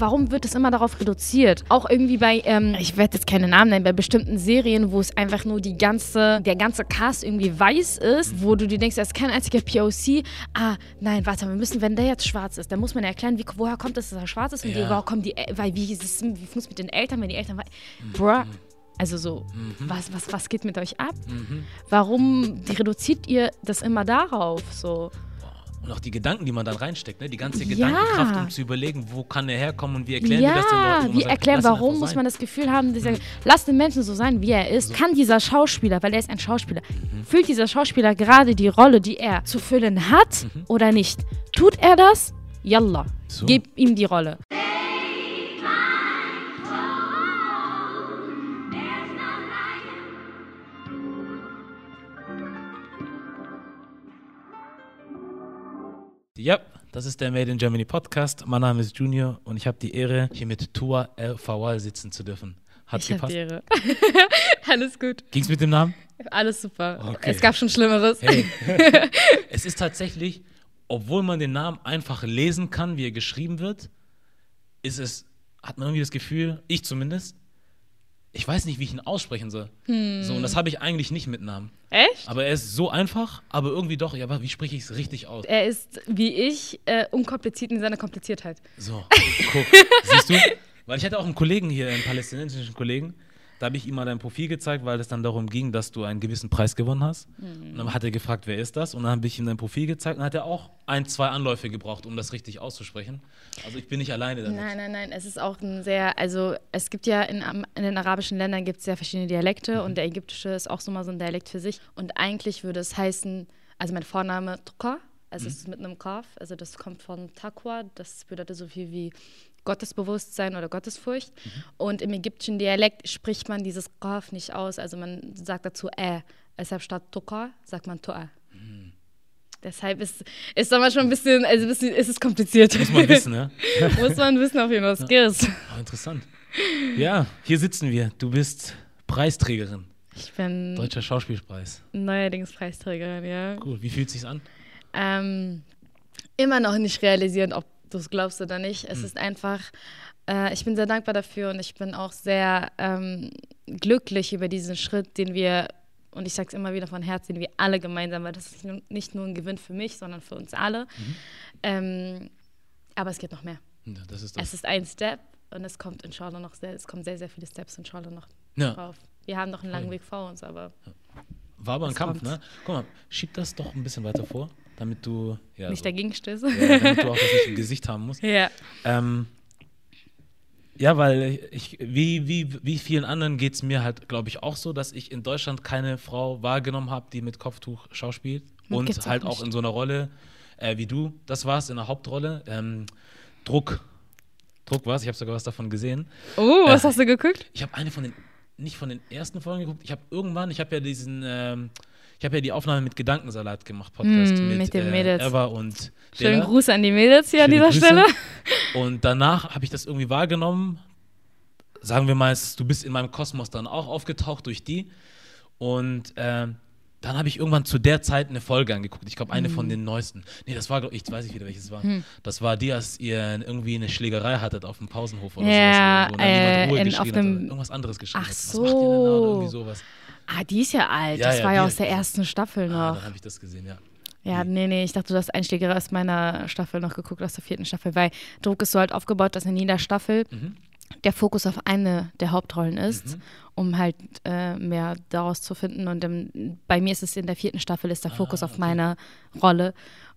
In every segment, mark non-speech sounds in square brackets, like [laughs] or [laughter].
warum wird es immer darauf reduziert? Auch irgendwie bei, ähm, ich werde jetzt keine Namen nennen, bei bestimmten Serien, wo es einfach nur die ganze, der ganze Cast irgendwie weiß ist, wo du dir denkst, da ist kein einziger POC. Ah, nein, warte, wir müssen, wenn der jetzt schwarz ist, dann muss man erklären, wie, woher kommt es, dass er schwarz ist und Ja. wie, woher kommen die, weil wie, ist es, wie funktioniert es mit den Eltern, wenn die Eltern, bruh, also so, was, was, was geht mit euch ab? Warum die reduziert ihr das immer darauf? So, Und auch die Gedanken, die man dann reinsteckt, ne? die ganze Ja. Gedankenkraft, um zu überlegen, wo kann er herkommen und wie erklären wir das den Leuten. ja, man wie sagt, erklären, warum muss man das Gefühl haben, dieser, lass den Menschen so sein, wie er ist. Kann dieser Schauspieler, weil er ist ein Schauspieler, Mhm. fühlt dieser Schauspieler gerade die Rolle, die er zu füllen hat Mhm. oder nicht? Tut er das? Yalla, So. gib ihm die Rolle. Ja, das ist der Made in Germany Podcast. Mein Name ist Junior und ich habe die Ehre, hier mit Tua El Fawal sitzen zu dürfen. Hat Ich gepasst? die Ehre. [laughs] Alles gut. Ging's mit dem Namen? Alles super. Okay. Es gab schon Schlimmeres. Hey. [laughs] es ist tatsächlich, obwohl man den Namen einfach lesen kann, wie er geschrieben wird, ist es, hat man irgendwie das Gefühl, ich zumindest, ich weiß nicht, wie ich ihn aussprechen soll. So, und das habe ich eigentlich nicht mit Namen. Echt? Aber er ist so einfach, aber irgendwie doch, ja, aber wie spreche ich es richtig aus? Er ist, wie ich, äh, unkompliziert in seiner Kompliziertheit. So, guck, siehst du? [laughs] Weil ich hatte auch einen Kollegen hier, einen palästinensischen Kollegen, da habe ich ihm mal dein Profil gezeigt, weil es dann darum ging, dass du einen gewissen Preis gewonnen hast. Und dann hat er gefragt, wer ist das? Und dann habe ich ihm dein Profil gezeigt und dann hat er auch ein, zwei Anläufe gebraucht, um das richtig auszusprechen. Also ich bin nicht alleine damit. Nein, nein, nein. Es ist auch ein sehr, also es gibt ja in, in den arabischen Ländern gibt es sehr verschiedene Dialekte und der ägyptische ist auch so mal so ein Dialekt für sich. Und eigentlich würde es heißen, also mein Vorname Tukka, also es ist mit einem Kaf, also das kommt von Taqwa, das bedeutet so viel wie Gottesbewusstsein oder Gottesfurcht. Und im ägyptischen Dialekt spricht man dieses Kaf nicht aus, also man sagt dazu äh. Deshalb statt Tukka sagt man Tu'a. Deshalb ist es aber schon ein bisschen, also ein bisschen, ist es kompliziert. Muss man wissen, ne? [laughs] Muss man wissen, auf jeden Fall. Skills. Oh, interessant. Ja, hier sitzen wir. Du bist Preisträgerin. Ich bin Deutscher Schauspielpreis. neuerdings Preisträgerin, ja. Cool. Wie fühlt sich's an? Ähm, immer noch nicht realisieren, ob du es glaubst oder nicht. Es ist einfach, äh, ich bin sehr dankbar dafür und ich bin auch sehr ähm, glücklich über diesen Schritt, den wir, und ich sage es immer wieder von Herzen, den wir alle gemeinsam, weil das ist nicht nur- ein Gewinn für mich, sondern für uns alle. Ähm, aber es geht noch mehr. Ja, das ist das. Es ist ein Step und es kommt inshallah noch sehr, es kommen sehr, sehr viele Steps inshallah noch Ja. drauf. Wir haben noch einen langen. Weg vor uns, aber War aber ein Kampf, kommt. ne? Guck mal, schieb das doch ein bisschen weiter vor, damit du, ja, nicht so, dagegen stößt. ja, damit du auch das nicht im Gesicht haben musst. [laughs] ja. Ähm, ja, weil ich, wie, wie, wie vielen anderen geht es mir halt, glaube ich, auch so, dass ich in Deutschland keine Frau wahrgenommen habe, die mit Kopftuch schauspielt. Und Gibt's auch halt auch nicht. in so einer Rolle, äh, wie du das warst, in der Hauptrolle. Ähm, Druck. Druck war's, ich habe sogar was davon gesehen. Oh, was Äh, hast du geguckt? Ich habe eine von den, nicht von den ersten Folgen geguckt, ich habe irgendwann, ich habe ja diesen, ähm, ich habe ja die Aufnahme mit Gedankensalat gemacht, Podcast Mm, mit, mit den äh, Mädels. Eva und Schönen Dela. Gruß an die Mädels hier an Schöne dieser Grüße. Stelle. Und danach habe ich das irgendwie wahrgenommen. Sagen wir mal, du bist in meinem Kosmos dann auch aufgetaucht durch die. Und ähm, dann habe ich irgendwann zu der Zeit eine Folge angeguckt. Ich glaube, eine von Mhm. den neuesten. Nee, das war, glaub ich, weiß ich wieder, welches war. Hm. Das war die, als ihr irgendwie eine Schlägerei hattet auf dem Pausenhof oder Ja, sowas. Wo dann jemand äh, Ruhe in- geschrien auf hat dem- oder irgendwas anderes geschrien Ach hat. Was macht ihr denn da? Oder so. irgendwie sowas. Ah, die ist ja alt. Ja, das ja, war ja aus der ersten Staffel Ah, noch. dann habe ich das gesehen, ja. ja, nee, nee, ich dachte, du hast Einschläger aus meiner Staffel noch geguckt, aus der vierten Staffel, weil Druck ist so halt aufgebaut, dass in jeder Staffel Mhm. der Fokus auf eine der Hauptrollen ist, Mhm. um halt äh, mehr daraus zu finden. Und ähm, bei mir ist es in der vierten Staffel, ist der Fokus Ah, auf okay. meine Rolle.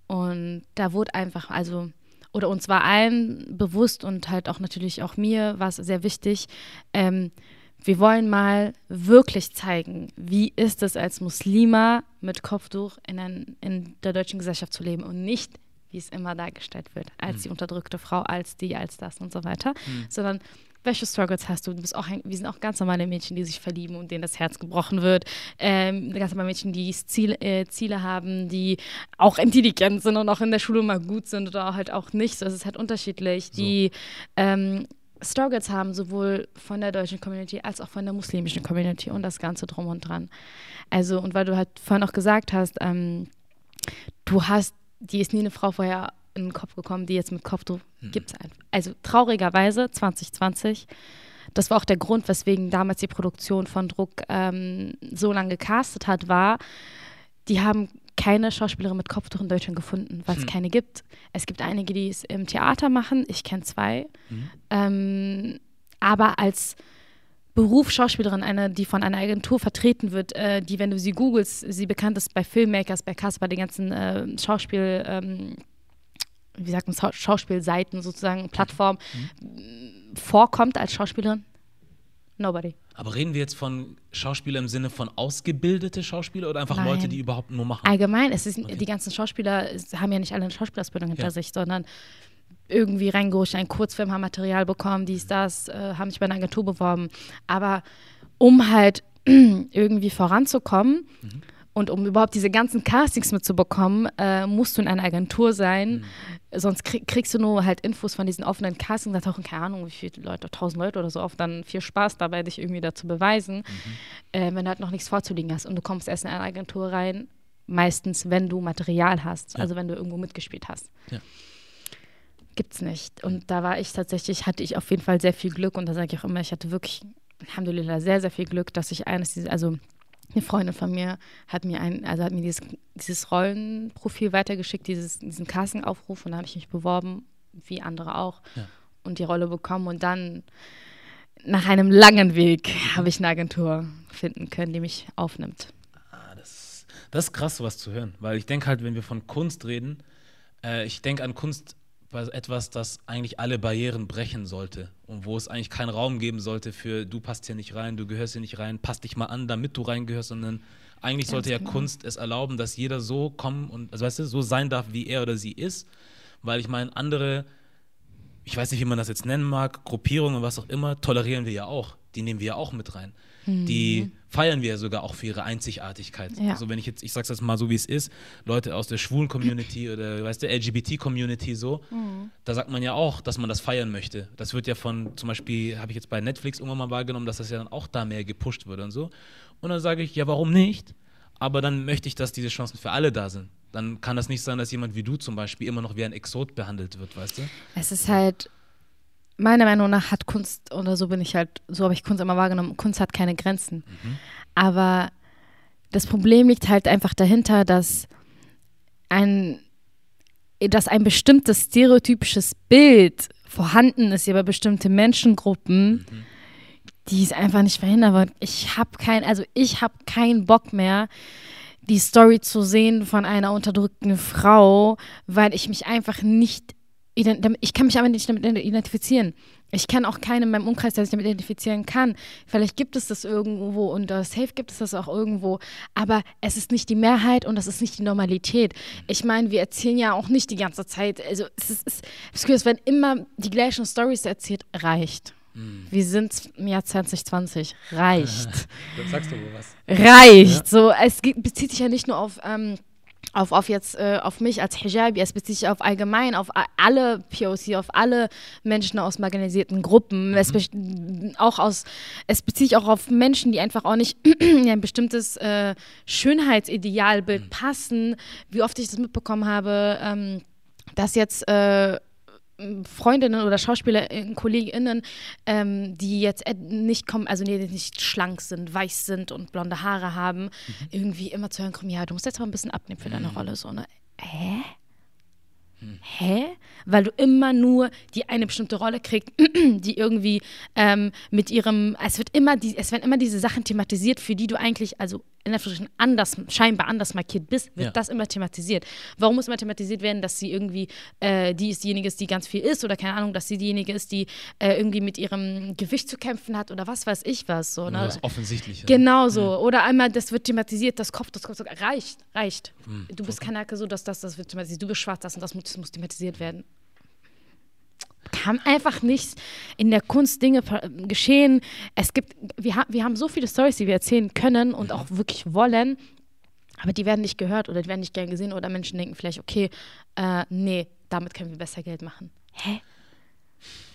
Und da wurde einfach, also, oder uns war allen bewusst und halt auch natürlich auch mir war es sehr wichtig, ähm, wir wollen mal wirklich zeigen, wie ist es als Muslima mit Kopftuch in, ein, in der deutschen Gesellschaft zu leben und nicht, wie es immer dargestellt wird, als die unterdrückte Frau, als die, als das und so weiter, sondern welche Struggles hast du? Du bist auch, ein- wir sind auch ganz normale Mädchen, die sich verlieben und denen das Herz gebrochen wird. Ähm, ganz normale Mädchen, die Ziel, äh, Ziele haben, die auch intelligent sind und auch in der Schule mal gut sind oder halt auch nicht. So, es ist halt unterschiedlich. Die ähm, Struggles haben, sowohl von der deutschen Community als auch von der muslimischen Community und das Ganze drum und dran. Also, und weil du halt vorhin auch gesagt hast, ähm, du hast, die ist nie eine Frau vorher in den Kopf gekommen, die jetzt mit Kopftuch hm. gibt es einfach. Also traurigerweise 2020. Das war auch der Grund, weswegen damals die Produktion von Druck ähm, so lange gecastet hat, war, die haben keine Schauspielerin mit Kopftuch in Deutschland gefunden, weil es hm. keine gibt. Es gibt einige, die es im Theater machen. Ich kenne zwei. Mhm. Ähm, aber als Beruf Schauspielerin, eine, die von einer Agentur vertreten wird, äh, die, wenn du sie googelst, sie bekannt ist bei Filmmakers, bei Cast, bei den ganzen äh, Schauspiel, ähm, wie sagt man, Schauspielseiten sozusagen, Plattformen, mhm. vorkommt als Schauspielerin? Nobody. Aber reden wir jetzt von Schauspieler im Sinne von ausgebildete Schauspieler oder einfach Nein. Leute, die überhaupt nur machen? Allgemein, es ist, okay. die ganzen Schauspieler haben ja nicht alle eine Schauspielausbildung hinter ja. sich, sondern irgendwie reingerutscht, ein Kurzfilm, haben Material bekommen, dies, das, äh, haben sich bei einer Agentur beworben. Aber um halt [clears throat] irgendwie voranzukommen, mhm. Und um überhaupt diese ganzen Castings mitzubekommen, äh, musst du in einer Agentur sein. Mhm. Sonst krieg, kriegst du nur halt Infos von diesen offenen Castings. Da tauchen keine Ahnung, wie viele Leute, tausend Leute oder so auf. Dann viel Spaß dabei, dich irgendwie dazu beweisen, mhm. äh, wenn du halt noch nichts vorzulegen hast. Und du kommst erst in eine Agentur rein, meistens, wenn du Material hast. Ja. Also wenn du irgendwo mitgespielt hast. Ja. Gibt's nicht. Und da war ich tatsächlich, hatte ich auf jeden Fall sehr viel Glück. Und da sage ich auch immer, ich hatte wirklich, Alhamdulillah, sehr, sehr viel Glück, dass ich eines dieser, also eine Freundin von mir hat mir ein, also hat mir dieses, dieses Rollenprofil weitergeschickt, dieses, diesen Casting-Aufruf und da habe ich mich beworben, wie andere auch, ja. und die Rolle bekommen und dann nach einem langen Weg habe ich eine Agentur finden können, die mich aufnimmt. Ah, das, das ist krass, sowas zu hören, weil ich denke halt, wenn wir von Kunst reden, äh, ich denke an Kunst etwas, das eigentlich alle Barrieren brechen sollte und wo es eigentlich keinen Raum geben sollte für du passt hier nicht rein, du gehörst hier nicht rein, passt dich mal an, damit du reingehörst, sondern eigentlich sollte ja genau. Kunst es erlauben, dass jeder so kommen und, also weißt du, so sein darf, wie er oder sie ist, weil ich meine, andere, ich weiß nicht, wie man das jetzt nennen mag, Gruppierungen, was auch immer, tolerieren wir ja auch, die nehmen wir ja auch mit rein. Mhm. Die feiern wir ja sogar auch für ihre Einzigartigkeit. Ja. Also wenn ich jetzt, ich sag's jetzt mal so, wie es ist, Leute aus der schwulen Community [clears throat] oder weißt du, LGBT-Community so, mhm. da sagt man ja auch, dass man das feiern möchte. Das wird ja von, zum Beispiel, habe ich jetzt bei Netflix irgendwann mal wahrgenommen, dass das ja dann auch da mehr gepusht wird und so. Und dann sage ich, ja, warum nicht? Aber dann möchte ich, dass diese Chancen für alle da sind. Dann kann das nicht sein, dass jemand wie du zum Beispiel immer noch wie ein Exot behandelt wird, weißt du? Es ist halt meiner Meinung nach hat Kunst, oder so bin ich halt, so habe ich Kunst immer wahrgenommen, Kunst hat keine Grenzen. Mhm. Aber das Problem liegt halt einfach dahinter, dass ein, dass ein bestimmtes stereotypisches Bild vorhanden ist über bestimmte Menschengruppen, mhm. die es einfach nicht verhindern wird. Ich habe kein, also ich habe keinen Bock mehr, die Story zu sehen von einer unterdrückten Frau, weil ich mich einfach nicht ich kann mich aber nicht damit identifizieren. Ich kenne auch keinen in meinem Umkreis, der sich damit identifizieren kann. Vielleicht gibt es das irgendwo und uh, safe gibt es das auch irgendwo, aber es ist nicht die Mehrheit und das ist nicht die Normalität. Ich meine, wir erzählen ja auch nicht die ganze Zeit, also es ist, es, es, es werden immer die gleichen Stories erzählt, reicht. Hm. Wir sind im Jahr 2020. Reicht. [laughs] Dann sagst du wohl was. Reicht. Ja. So, es bezieht sich ja nicht nur auf ähm, auf, auf jetzt äh, auf mich als Hijabi, es bezieht sich auf allgemein, auf alle POC, auf alle Menschen aus marginalisierten Gruppen. Mhm. Es, auch aus, es bezieht sich auch auf Menschen, die einfach auch nicht in [clears throat] ein bestimmtes äh, Schönheitsidealbild mhm. passen. Wie oft ich das mitbekommen habe, ähm, dass jetzt äh, Freundinnen oder Schauspieler, äh, KollegInnen, ähm, die jetzt nicht kommen, also die nicht schlank sind, weiß sind und blonde Haare haben, mhm. irgendwie immer zu hören kommen, ja, du musst jetzt mal ein bisschen abnehmen für deine mhm. Rolle. So, ne? Hä? Hm. Hä? Weil du immer nur die eine bestimmte Rolle kriegst, [clears throat] die irgendwie ähm, mit ihrem, es wird immer die, es werden immer diese Sachen thematisiert, für die du eigentlich, also in der anders, scheinbar anders markiert bist, wird ja. das immer thematisiert. Warum muss immer thematisiert werden, dass sie irgendwie, äh, die ist diejenige ist, die ganz viel isst oder keine Ahnung, dass sie diejenige ist, die äh, irgendwie mit ihrem Gewicht zu kämpfen hat oder was weiß ich was. So, ne? Das Offensichtliche. Genau so. Mhm. Oder einmal, das wird thematisiert, das Kopf, das Kopf, reicht, reicht. Mhm. Du bist okay. Kanake so, dass das, das wird thematisiert. Du bist schwarz, das und das muss, das muss thematisiert werden kann einfach nicht in der Kunst Dinge geschehen. Es gibt, wir, ha wir haben so viele Stories, die wir erzählen können und auch wirklich wollen, aber die werden nicht gehört oder die werden nicht gern gesehen oder Menschen denken vielleicht, okay, äh, nee, damit können wir besser Geld machen. Hä?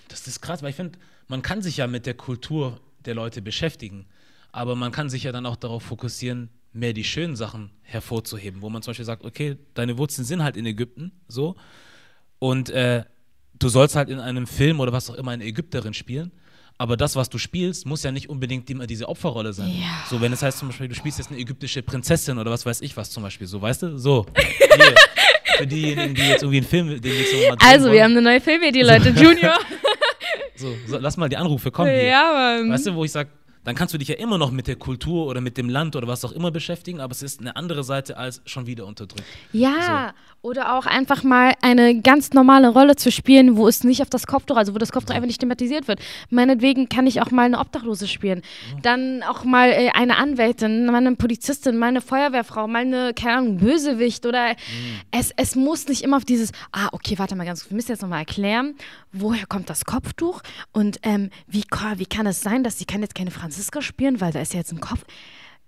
Das ist krass, weil ich finde, man kann sich ja mit der Kultur der Leute beschäftigen, aber man kann sich ja dann auch darauf fokussieren, mehr die schönen Sachen hervorzuheben, wo man zum Beispiel sagt, okay, deine Wurzeln sind halt in Ägypten, so, Und äh, du sollst halt in einem Film oder was auch immer eine Ägypterin spielen. Aber das, was du spielst, muss ja nicht unbedingt immer diese Opferrolle sein. Ja. So, wenn es heißt zum Beispiel, du spielst jetzt eine ägyptische Prinzessin oder was weiß ich was zum Beispiel, so, weißt du? So. [laughs] Hier. Für diejenigen, die jetzt irgendwie einen Film demnächst noch mal drehen Also, wir haben eine neue Filmidee, Leute. Junior. [laughs] So, so, lass mal die Anrufe kommen hier. ja, Mann. Weißt du, wo ich sage, dann kannst du dich ja immer noch mit der Kultur oder mit dem Land oder was auch immer beschäftigen, aber es ist eine andere Seite als schon wieder unterdrückt. Ja, oder auch einfach mal eine ganz normale Rolle zu spielen, wo es nicht auf das Kopftuch, also wo das Kopftuch einfach nicht thematisiert wird. Meinetwegen kann ich auch mal eine Obdachlose spielen. Dann auch mal äh, eine Anwältin, mal eine Polizistin, mal eine Feuerwehrfrau, mal eine, keine Ahnung, Bösewicht oder es, es muss nicht immer auf dieses, ah, okay, warte mal ganz kurz, wir müssen jetzt nochmal erklären, woher kommt das Kopftuch und ähm, wie, wie kann es sein, dass sie kann jetzt keine Franziska spielen, weil da ist ja jetzt ein Kopf.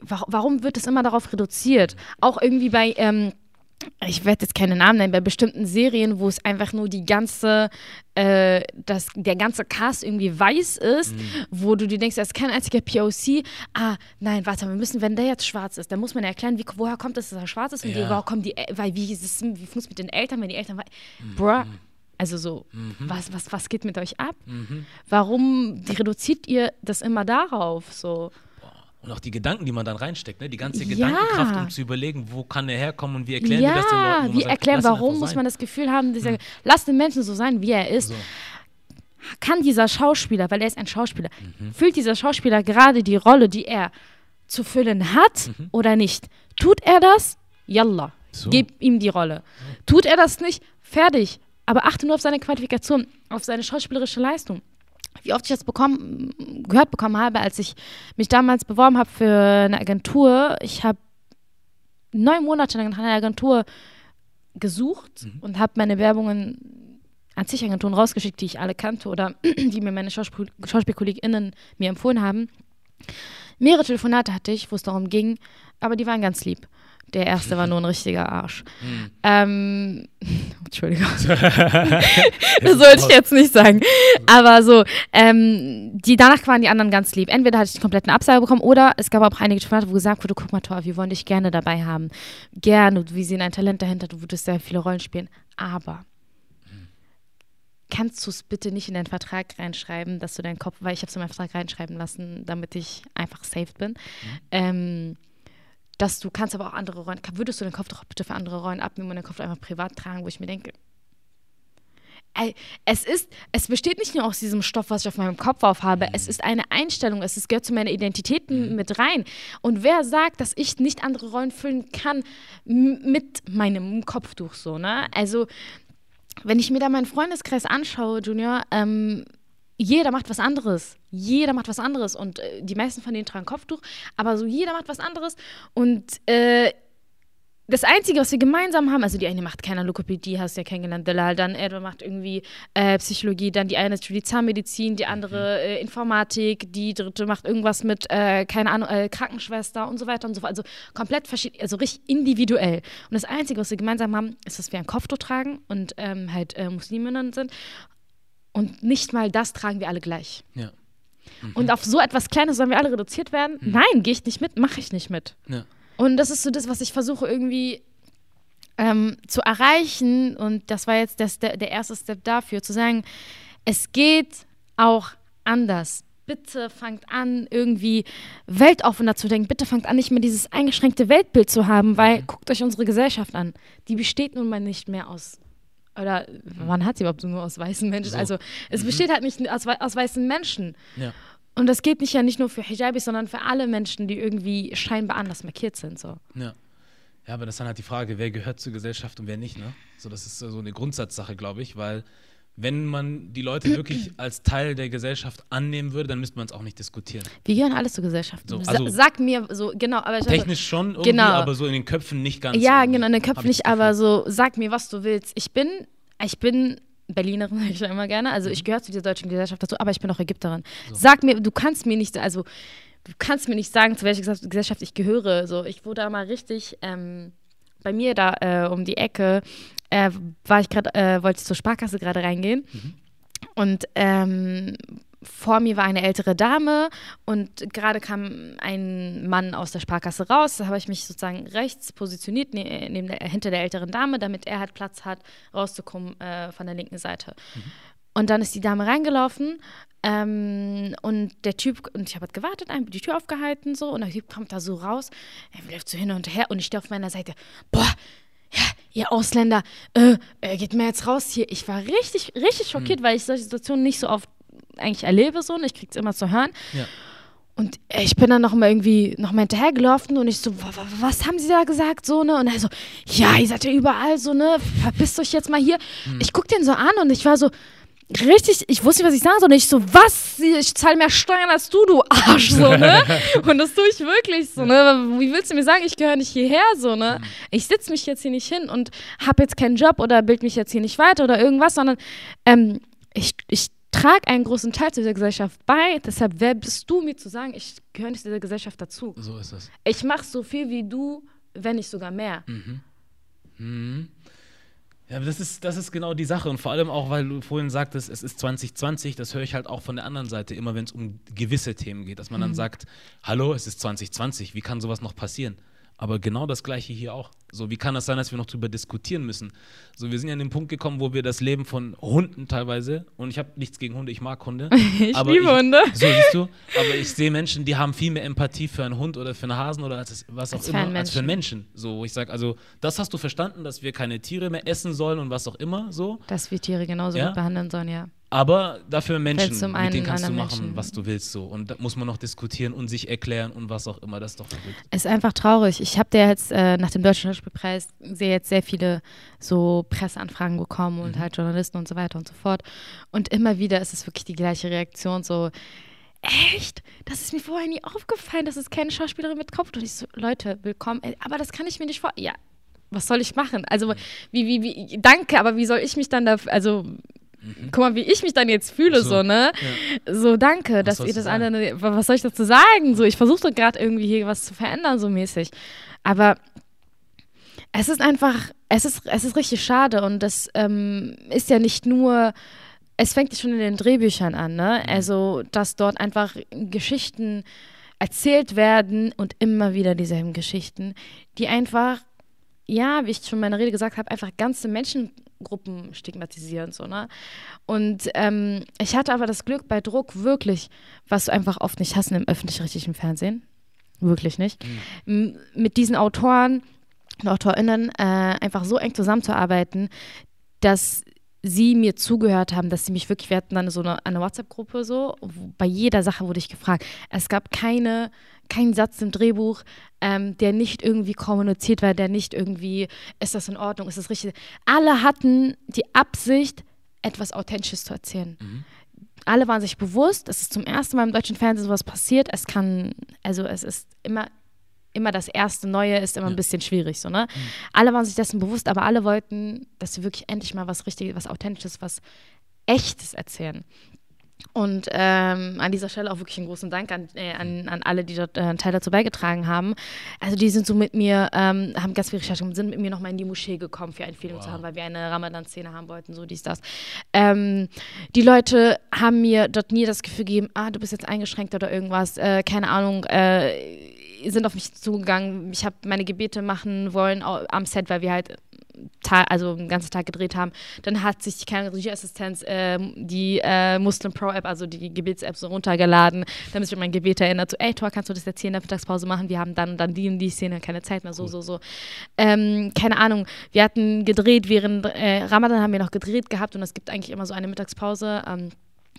Warum, wird es immer darauf reduziert? Auch irgendwie bei, ähm, ich werde jetzt keine Namen nennen, bei bestimmten Serien, wo es einfach nur die ganze, äh, das, der ganze Cast irgendwie weiß ist, wo du dir denkst, da ist kein einziger POC. Ah, nein, warte, wir müssen, wenn der jetzt schwarz ist, dann muss man ja erklären, wie, woher kommt es, dass er schwarz ist und Ja. wie, woher kommen die, weil wie ist es, wie funktioniert mit den Eltern, wenn die Eltern, wei- bruh, also so, was, was, was geht mit euch ab? Warum reduziert ihr das immer darauf, so? Und auch die Gedanken, die man dann reinsteckt, ne? die ganze Ja. Gedankenkraft, um zu überlegen, wo kann er herkommen und wie erklären wir das den Leuten. Ja, wie sagt, erklären, warum muss man das Gefühl haben, dieser, lass den Menschen so sein, wie er ist. So. Kann dieser Schauspieler, weil er ist ein Schauspieler, fühlt dieser Schauspieler gerade die Rolle, die er zu füllen hat oder nicht? Tut er das? Yalla, So. gib ihm die Rolle. Tut er das nicht? Fertig. Aber achte nur auf seine Qualifikation, auf seine schauspielerische Leistung. Wie oft ich das bekommen, gehört bekommen habe, als ich mich damals beworben habe für eine Agentur. Ich habe neun Monate lang nach einer Agentur gesucht und habe meine Werbungen an zig Agenturen rausgeschickt, die ich alle kannte oder [clears throat] die mir meine Schauspiel SchauspielkollegInnen mir empfohlen haben. Mehrere Telefonate hatte ich, wo es darum ging, aber die waren ganz lieb. Der erste war [laughs] nur ein richtiger Arsch. Ähm, [laughs] Entschuldigung. [laughs] das sollte ich jetzt nicht sagen. Aber so, ähm, die danach waren die anderen ganz lieb. Entweder hatte ich die kompletten Absage bekommen oder es gab auch einige Telefonate, wo gesagt wurde, guck mal, Tor, wir wollen dich gerne dabei haben. Gerne, wir sehen ein Talent dahinter, du würdest sehr viele Rollen spielen. Aber kannst du es bitte nicht in deinen Vertrag reinschreiben, dass du deinen Kopf, weil ich habe es in meinen Vertrag reinschreiben lassen, damit ich einfach safe bin. Ähm, dass du kannst aber auch andere Rollen, würdest du den Kopf doch bitte für andere Rollen abnehmen und den Kopf einfach privat tragen, wo ich mir denke, es ist, es besteht nicht nur aus diesem Stoff, was ich auf meinem Kopf aufhabe, es ist eine Einstellung, es ist, gehört zu meiner Identität m- mit rein. Und wer sagt, dass ich nicht andere Rollen füllen kann mit meinem Kopftuch so, ne? Also, wenn ich mir da meinen Freundeskreis anschaue, Junior, ähm, jeder macht was anderes. Jeder macht was anderes. Und äh, die meisten von denen tragen Kopftuch, aber so jeder macht was anderes. Und äh, das Einzige, was wir gemeinsam haben, also die eine macht keine Lokopädie, hast du ja kennengelernt, Delal, dann Edward macht irgendwie äh, Psychologie, dann die eine studiert Zahnmedizin, die andere äh, Informatik, die dritte macht irgendwas mit, äh, keine Ahnung, äh, Krankenschwester und so weiter und so fort. Also komplett verschieden, also richtig individuell. Und das Einzige, was wir gemeinsam haben, ist, dass wir ein Kopftuch tragen und ähm, halt äh, Musliminnen sind. Und nicht mal das tragen wir alle gleich. Ja. Und auf so etwas Kleines sollen wir alle reduziert werden? Nein, gehe ich nicht mit, mache ich nicht mit. Ja. Und das ist so das, was ich versuche irgendwie ähm, zu erreichen. Und das war jetzt der, der erste Step dafür, zu sagen, es geht auch anders. Bitte fangt an, irgendwie weltoffener zu denken. Bitte fangt an, nicht mehr dieses eingeschränkte Weltbild zu haben, weil guckt euch unsere Gesellschaft an. Die besteht nun mal nicht mehr aus. Oder wann hat sie überhaupt nur aus weißen Menschen? So. Also es besteht halt nicht aus, aus weißen Menschen. Ja. Und das geht nicht ja nicht nur für Hijabis, sondern für alle Menschen, die irgendwie scheinbar anders markiert sind. So. Ja. Ja, aber das ist dann halt die Frage, wer gehört zur Gesellschaft und wer nicht, ne? So, das ist so eine Grundsatzsache, glaube ich, weil wenn man die Leute wirklich [clears throat] als Teil der Gesellschaft annehmen würde, dann müsste man es auch nicht diskutieren. Wir gehören alles zur Gesellschaft. So, Sa- also- sag mir so, genau, aber ich Technisch schon irgendwie, Genau. aber so in den Köpfen nicht ganz. Ja, genau, in den Köpfen ich nicht, aber so, sag mir, was du willst. Ich bin, ich bin Berlinerin, [laughs] sage ich ja immer gerne. Also ich gehöre zu dieser deutschen Gesellschaft dazu, aber ich bin auch Ägypterin. Sag mir, du kannst mir nicht, also du kannst mir nicht sagen, zu welcher Gesellschaft- Gesellschaft ich gehöre. So, ich wurde da mal richtig, ähm, bei mir da äh, um die Ecke, äh, war ich gerade, äh, wollte ich zur Sparkasse gerade reingehen. Und ähm, vor mir war eine ältere Dame und gerade kam ein Mann aus der Sparkasse raus. Da habe ich mich sozusagen rechts positioniert, ne, neben der, hinter der älteren Dame, damit er halt Platz hat, rauszukommen äh, von der linken Seite. Mhm. Und dann ist die Dame reingelaufen ähm, und der Typ, und ich habe halt gewartet, die Tür aufgehalten so und der Typ kommt da so raus, er läuft so hin und her und ich stehe auf meiner Seite, boah, ja, ihr Ausländer, äh, geht mir jetzt raus hier. Ich war richtig, richtig schockiert, mhm. weil ich solche Situationen nicht so oft eigentlich erlebe so und ich krieg's immer zu hören. Ja. Und ich bin dann noch mal irgendwie noch mal hinterhergelaufen und ich so, was haben sie da gesagt, so, ne? Und er so, ja, ihr seid ja überall, so, ne? Verpisst euch jetzt mal hier. Mhm. Ich guck den so an und ich war so, richtig, ich wusste nicht, was ich sagen soll. Und ich so, was? Ich zahle mehr Steuern als du, du Arsch, so, ne? [laughs] und das tue ich wirklich so, ne? Wie willst du mir sagen, ich gehöre nicht hierher, so, ne? Mhm. Ich sitze mich jetzt hier nicht hin und habe jetzt keinen Job oder bild mich jetzt hier nicht weiter oder irgendwas, sondern ähm, ich, ich trage einen großen Teil zu dieser Gesellschaft bei. Deshalb, wer bist du, mir zu sagen, ich gehöre nicht zu dieser Gesellschaft dazu? So ist es. Ich mache so viel wie du, wenn nicht sogar mehr. Mhm. Mhm. Ja, das ist, das ist genau die Sache. Und vor allem auch, weil du vorhin sagtest, es ist 2020, das höre ich halt auch von der anderen Seite immer, wenn es um gewisse Themen geht, dass man mhm. dann sagt, hallo, es ist 2020, wie kann sowas noch passieren? Aber genau das Gleiche hier auch. So, wie kann das sein, dass wir noch darüber diskutieren müssen? So, wir sind ja an den Punkt gekommen, wo wir das Leben von Hunden teilweise, und ich habe nichts gegen Hunde, ich mag Hunde. [laughs] ich aber liebe ich, Hunde. So, siehst du, aber ich sehe Menschen, die haben viel mehr Empathie für einen Hund oder für einen Hasen oder als, was auch als immer, als für einen Menschen. So, wo ich sage, also, das hast du verstanden, dass wir keine Tiere mehr essen sollen und was auch immer, so. Dass wir Tiere genauso ja? gut behandeln sollen, ja. Aber dafür Menschen, mit denen kannst du machen, Menschen. was du willst so. Und da muss man noch diskutieren und sich erklären und was auch immer. Das ist doch verrückt. Es ist einfach traurig. Ich habe dir jetzt äh, nach dem Deutschen Schauspielpreis sehr jetzt sehr viele so Presseanfragen bekommen und mhm. halt Journalisten und so weiter und so fort. Und immer wieder ist es wirklich die gleiche Reaktion so, echt? Das ist mir vorher nie aufgefallen, dass es keine Schauspielerin mit Kopf. Und ich so, Leute, willkommen. Aber das kann ich mir nicht vor... Ja, was soll ich machen? Also, mhm. wie, wie, wie, danke, aber wie soll ich mich dann da, also, Mhm. Guck mal, wie ich mich dann jetzt fühle, so, so ne? Ja. So, danke, was dass ihr das alle. Was soll ich dazu sagen? So, ich versuche gerade irgendwie hier was zu verändern, so mäßig. Aber es ist einfach, es ist, es ist richtig schade und das ähm, ist ja nicht nur. Es fängt schon in den Drehbüchern an, ne? Mhm. Also, dass dort einfach Geschichten erzählt werden und immer wieder dieselben Geschichten, die einfach, ja, wie ich schon in meiner Rede gesagt habe, einfach ganze Menschen Gruppen stigmatisieren. So, ne? Und ähm, ich hatte aber das Glück bei Druck wirklich, was du einfach oft nicht hast im öffentlich-rechtlichen Fernsehen. Wirklich nicht. Mhm. Mit diesen Autoren und AutorInnen äh, einfach so eng zusammenzuarbeiten, dass sie mir zugehört haben, dass sie mich wirklich, wir hatten dann so eine, eine WhatsApp-Gruppe so, bei jeder Sache wurde ich gefragt. Es gab keine, keinen Satz im Drehbuch, ähm, der nicht irgendwie kommuniziert war, der nicht irgendwie, ist das in Ordnung, ist das richtig. Alle hatten die Absicht, etwas Authentisches zu erzählen. Mhm. Alle waren sich bewusst, es ist zum ersten Mal im deutschen Fernsehen sowas passiert. Es kann, also es ist immer, immer das erste Neue ist immer ja. ein bisschen schwierig, so, ne? Mhm. Alle waren sich dessen bewusst, aber alle wollten, dass wir wirklich endlich mal was Richtiges, was Authentisches, was Echtes erzählen. Und ähm, an dieser Stelle auch wirklich einen großen Dank an, äh, an, an alle, die dort äh, einen Teil dazu beigetragen haben. Also die sind so mit mir, ähm, haben ganz viel Recherche gemacht, sind mit mir nochmal in die Moschee gekommen für einen Film wow. zu haben, weil wir eine Ramadan-Szene haben wollten, so dies, das. Ähm, die Leute haben mir dort nie das Gefühl gegeben, ah, du bist jetzt eingeschränkt oder irgendwas, äh, keine Ahnung, äh, sind auf mich zugegangen. Ich habe meine Gebete machen wollen am Set, weil wir halt also den ganzen Tag gedreht haben. Dann hat sich keine Regieassistenz äh, die äh, Muslim Pro App, also die Gebets-App, so runtergeladen, damit sich mein Gebet erinnert. So, ey, Tor, kannst du das jetzt hier in der Mittagspause machen? Wir haben dann, dann die und die Szene, keine Zeit mehr, so, so, so. Ähm, keine Ahnung, wir hatten gedreht, während äh, Ramadan haben wir noch gedreht gehabt und es gibt eigentlich immer so eine Mittagspause. Ähm,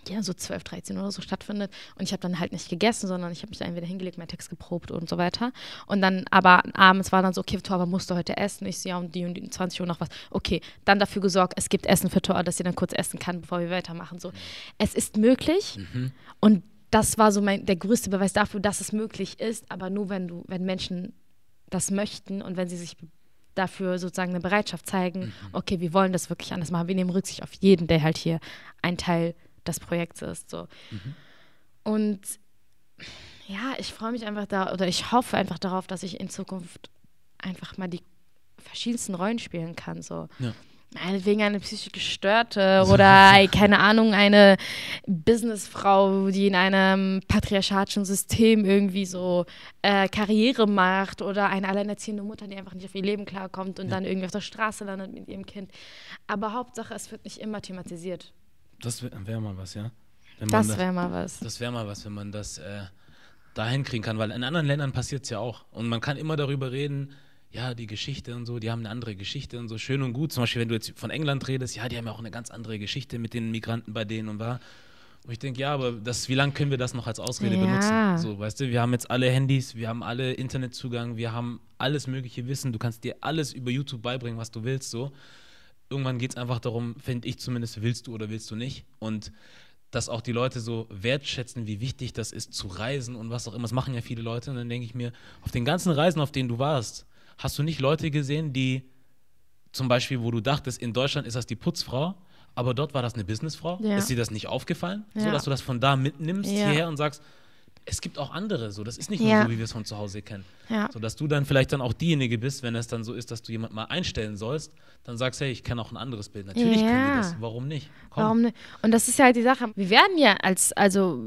ja, so 12, 13 oder so stattfindet. Und ich habe dann halt nicht gegessen, sondern ich habe mich dann entweder hingelegt, meinen Text geprobt und so weiter. Und dann, aber abends war dann so, okay, Tor, aber musst du heute essen? Ich so, ja, um die und die 20 Uhr noch was. Okay, dann dafür gesorgt, es gibt Essen für Tor, dass sie dann kurz essen kann, bevor wir weitermachen. So, es ist möglich. Mhm. Und das war so mein, der größte Beweis dafür, dass es möglich ist, aber nur wenn du, wenn Menschen das möchten und wenn sie sich dafür sozusagen eine Bereitschaft zeigen, mhm. okay, wir wollen das wirklich anders machen. Wir nehmen Rücksicht auf jeden, der halt hier ein Teil des Projekts ist. So. Mhm. Und ja, ich freue mich einfach da, oder ich hoffe einfach darauf, dass ich in Zukunft einfach mal die verschiedensten Rollen spielen kann. So. Ja. Meinetwegen eine psychisch gestörte [laughs] oder keine Ahnung, eine Businessfrau, die in einem patriarchatischen System irgendwie so äh, Karriere macht oder eine alleinerziehende Mutter, die einfach nicht auf ihr Leben klarkommt und ja. dann irgendwie auf der Straße landet mit ihrem Kind. Aber Hauptsache, es wird nicht immer thematisiert. Das wäre wär mal was, ja. das wäre mal was. Das wäre mal was, wenn man das äh, dahin kriegen kann, weil in anderen Ländern passiert es ja auch. Und man kann immer darüber reden, ja, die Geschichte und so, die haben eine andere Geschichte und so, schön und gut. Zum Beispiel, wenn du jetzt von England redest, ja, die haben ja auch eine ganz andere Geschichte mit den Migranten bei denen und war. Und ich denke, ja, aber das, wie lange können wir das noch als Ausrede ja. benutzen? So, weißt du, wir haben jetzt alle Handys, wir haben alle Internetzugang, wir haben alles mögliche Wissen, du kannst dir alles über YouTube beibringen, was du willst, so. Irgendwann geht es einfach darum, finde ich zumindest, willst du oder willst du nicht? Und dass auch die Leute so wertschätzen, wie wichtig das ist, zu reisen und was auch immer. Das machen ja viele Leute. Und dann denke ich mir, auf den ganzen Reisen, auf denen du warst, Hast du nicht Leute gesehen, die zum Beispiel, wo du dachtest, in Deutschland ist das die Putzfrau, aber dort war das eine Businessfrau? Ja. Ist dir das nicht aufgefallen? Ja. So, dass du das von da mitnimmst ja. hierher und sagst, es gibt auch andere, so das ist nicht nur so, wie wir es von zu Hause kennen. Ja. So dass du dann vielleicht dann auch diejenige bist, wenn es dann so ist, dass du jemand mal einstellen sollst, dann sagst, hey, ich kenne auch ein anderes Bild. Natürlich ja. können wir das. Warum nicht? Komm. Warum nicht? Und das ist ja halt die Sache. Wir werden ja als also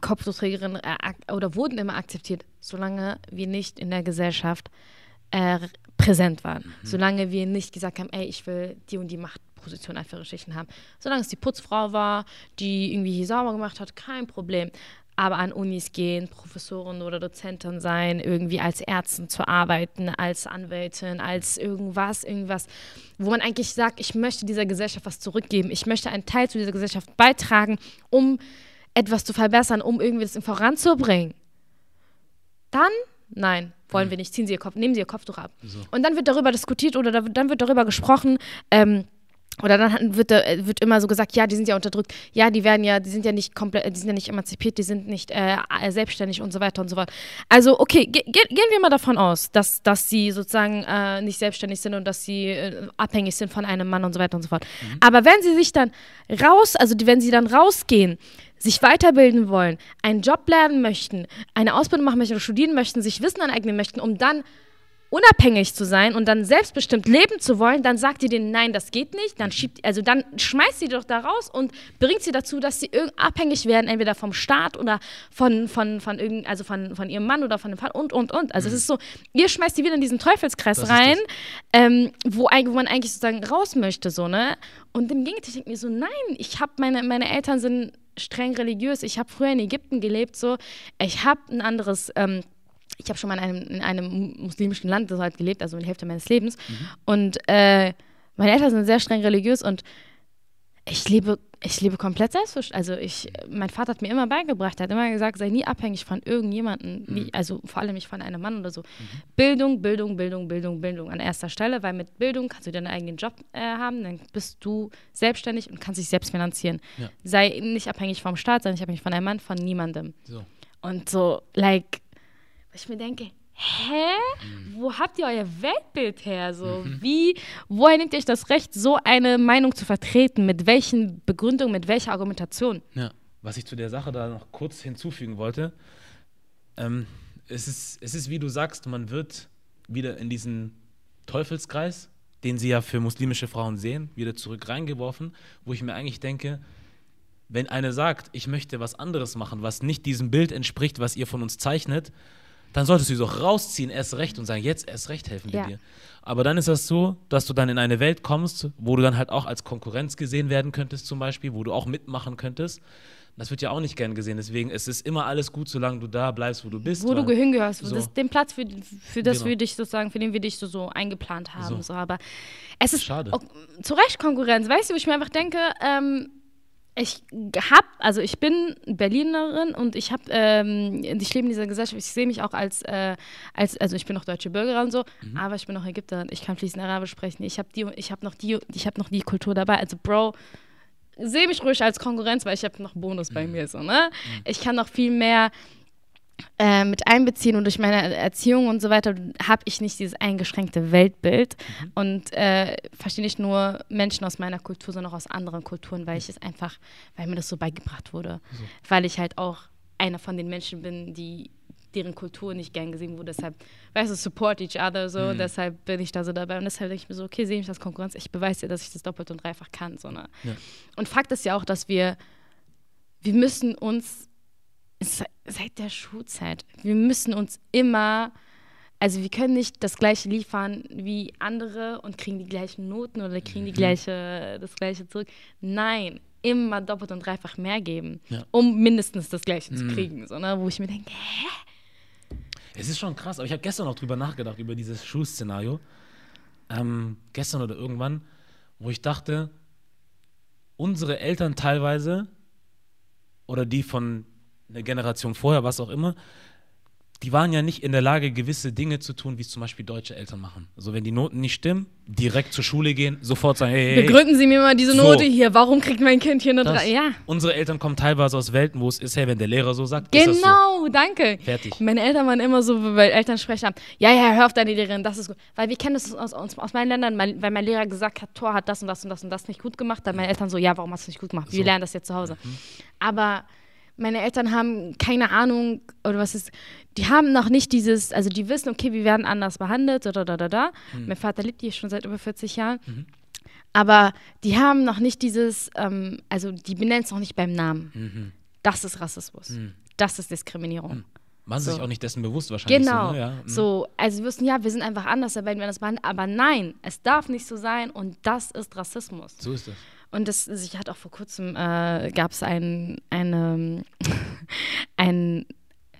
Kopftuchträgerin äh, oder wurden immer akzeptiert, solange wir nicht in der Gesellschaft äh, präsent waren. Mhm. Solange wir nicht gesagt haben, ey, ich will die und die Machtposition einfach Schichten haben. Solange es die Putzfrau war, die irgendwie hier sauber gemacht hat, kein Problem. Aber an Unis gehen, Professoren oder Dozenten sein, irgendwie als Ärztin zu arbeiten, als Anwältin, als irgendwas, irgendwas, wo man eigentlich sagt, ich möchte dieser Gesellschaft was zurückgeben. Ich möchte einen Teil zu dieser Gesellschaft beitragen, um etwas zu verbessern, um irgendwie das voranzubringen. Dann, nein, wollen wir nicht, ziehen Sie Ihr Kopf, nehmen Sie Ihr Kopftuch ab. So. Und dann wird darüber diskutiert oder dann wird darüber gesprochen, ähm, oder dann wird, wird immer so gesagt, ja, die sind ja unterdrückt, ja, die werden ja, die sind ja nicht komplett, die sind ja nicht emanzipiert, die sind nicht äh, selbstständig und so weiter und so fort. Also, okay, ge ge gehen wir mal davon aus, dass, dass sie sozusagen äh, nicht selbstständig sind und dass sie äh, abhängig sind von einem Mann und so weiter und so fort. Mhm. Aber wenn sie sich dann raus, also die, wenn sie dann rausgehen, sich weiterbilden wollen, einen Job lernen möchten, eine Ausbildung machen möchten oder studieren möchten, sich Wissen aneignen möchten, um dann unabhängig zu sein und dann selbstbestimmt leben zu wollen, dann sagt ihr denen, nein, das geht nicht, dann schiebt, also dann schmeißt sie doch da raus und bringt sie dazu, dass sie abhängig werden, entweder vom Staat oder von, von, von, irgend, also von, von ihrem Mann oder von dem Vater und, und, und. Also mhm. es ist so, ihr schmeißt sie wieder in diesen Teufelskreis das rein, ähm, wo, wo man eigentlich sozusagen raus möchte, so, ne? Und im Gegenteil, ich denke mir so, nein, ich habe, meine, meine Eltern sind streng religiös. Ich habe früher in Ägypten gelebt, so. Ich habe ein anderes. Ähm, ich habe schon mal in einem, in einem, muslimischen Land so halt gelebt, also die Hälfte meines Lebens. Mhm. Und äh, meine Eltern sind sehr streng religiös und ich lebe, ich lebe komplett selbstbestimmt. Also ich, mein Vater hat mir immer beigebracht, er hat immer gesagt, sei nie abhängig von irgendjemandem, mhm. also vor allem nicht von einem Mann oder so. Mhm. Bildung, Bildung, Bildung, Bildung, Bildung an erster Stelle, weil mit Bildung kannst du deinen eigenen Job äh, haben, dann bist du selbstständig und kannst dich selbst finanzieren. Ja. Sei nicht abhängig vom Staat, sei nicht abhängig von einem Mann, von niemandem. So. Und so, like, ich mir denke, hä? Wo habt ihr euer Weltbild her? So, mhm. wie, woher nehmt ihr euch das Recht, so eine Meinung zu vertreten? Mit welchen Begründungen, mit welcher Argumentation? Ja, was ich zu der Sache da noch kurz hinzufügen wollte, ähm, es, ist, es ist, wie du sagst, man wird wieder in diesen Teufelskreis, den sie ja für muslimische Frauen sehen, wieder zurück reingeworfen, wo ich mir eigentlich denke, wenn eine sagt, ich möchte was anderes machen, was nicht diesem Bild entspricht, was ihr von uns zeichnet, dann solltest du sie doch rausziehen, erst recht und sagen, jetzt erst recht helfen wir ja. dir. Aber dann ist das so, dass du dann in eine Welt kommst, wo du dann halt auch als Konkurrenz gesehen werden könntest, zum Beispiel, wo du auch mitmachen könntest. Das wird ja auch nicht gern gesehen. Deswegen ist es immer alles gut, solange du da bleibst, wo du bist. Wo du hingehörst. So. Das, den Platz, für, für das genau. wir dich sozusagen, für den wir dich so, so eingeplant haben. So. so. Aber es ist Schade. Auch, zu Recht Konkurrenz. Weißt du, wo ich mir einfach denke, ähm, ich habe, also ich bin Berlinerin und ich habe, ähm, ich lebe in dieser Gesellschaft, ich sehe mich auch als, äh, als, also ich bin noch deutsche Bürgerin so, mhm. aber ich bin auch Ägypterin, ich kann fließend Arabisch sprechen, ich habe die, ich habe noch die, ich habe noch die Kultur dabei, also Bro, sehe mich ruhig als Konkurrenz, weil ich habe noch Bonus mhm. bei mir so, ne? Mhm. Ich kann noch viel mehr äh, mit einbeziehen und durch meine Erziehung und so weiter habe ich nicht dieses eingeschränkte Weltbild mhm. und äh, verstehe nicht nur Menschen aus meiner Kultur, sondern auch aus anderen Kulturen, weil ich es einfach, weil mir das so beigebracht wurde. So. Weil ich halt auch einer von den Menschen bin, die deren Kultur nicht gern gesehen wurde. Deshalb, weißt du, support each other so. Mhm. Deshalb bin ich da so dabei. Und deshalb denke ich mir so, okay, sehe ich das Konkurrenz. Ich beweise dir, dass ich das doppelt und dreifach kann. So, ne? Ja. Und Fakt ist ja auch, dass wir, wir müssen uns seit der Schulzeit, wir müssen uns immer, also wir können nicht das gleiche liefern wie andere und kriegen die gleichen Noten oder kriegen Mhm. die gleiche, das gleiche zurück. Nein, immer doppelt und dreifach mehr geben, Ja. um mindestens das gleiche zu Mhm. kriegen. So, ne? Wo ich mir denke, hä? Es ist schon krass, aber ich habe gestern noch drüber nachgedacht, über dieses Schulszenario. Ähm, gestern oder irgendwann, wo ich dachte, unsere Eltern teilweise oder die von einer Generation vorher, was auch immer, die waren ja nicht in der Lage, gewisse Dinge zu tun, wie es zum Beispiel deutsche Eltern machen. Also wenn die Noten nicht stimmen, direkt zur Schule gehen, sofort sagen, hey, hey, hey, Begründen Sie mir mal diese So. Note hier. Warum kriegt mein Kind hier eine das, drei? Ja. Unsere Eltern kommen teilweise aus Welten, wo es ist, hey, wenn der Lehrer so sagt, das so. Genau, danke. Fertig. Meine Eltern waren immer so, weil Eltern sprechen haben, ja, ja, hör auf deine Lehrerin, das ist gut. Weil wir kennen das aus, aus, aus meinen Ländern, mein, weil mein Lehrer gesagt hat, Thor hat das und das und das und das nicht gut gemacht, dann meine Eltern so, ja, warum hast du nicht gut gemacht? Wir So. lernen das jetzt zu Hause. Aber meine Eltern haben keine Ahnung, oder was ist, die haben noch nicht dieses, also die wissen, okay, wir werden anders behandelt, da, da, da, da, da. Mein Vater lebt hier schon seit über 40 Jahren. Aber die haben noch nicht dieses, ähm, also die benennen es noch nicht beim Namen. Mhm. Das ist Rassismus. Das ist Diskriminierung. Waren sie So. sich auch nicht dessen bewusst wahrscheinlich. Genau. So, ne? ja. mhm. So, also wir wussten, ja, wir sind einfach anders, da werden wir das behandeln. Aber nein, es darf nicht so sein und das ist Rassismus. so ist das. Und das, also ich hatte auch vor kurzem, äh, gab es ein, eine, [laughs] ein,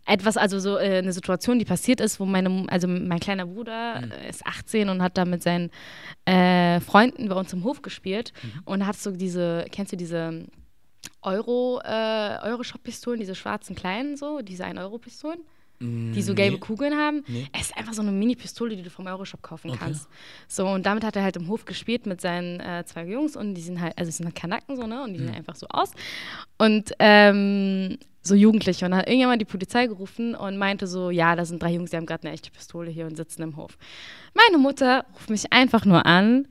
etwas, also so äh, eine Situation, die passiert ist, wo meine, also mein kleiner Bruder Mhm. ist 18 und hat da mit seinen äh, Freunden bei uns im Hof gespielt Mhm. und hat so diese, kennst du diese Euro, äh, Euro-Shop-Pistolen, diese schwarzen kleinen so, diese 1-Euro-Pistolen? Die so gelbe Nee. Kugeln haben. Nee. Es ist einfach so eine Mini-Pistole, die du vom Euroshop kaufen Okay. kannst. So, und damit hat er halt im Hof gespielt mit seinen äh, zwei Jungs und die sind halt, also es sind halt Kanaken so, ne? Und die sehen einfach so aus. Und ähm, so Jugendliche. Und dann hat irgendjemand die Polizei gerufen und meinte so, ja, da sind drei Jungs, die haben gerade eine echte Pistole hier und sitzen im Hof. Meine Mutter ruft mich einfach nur an,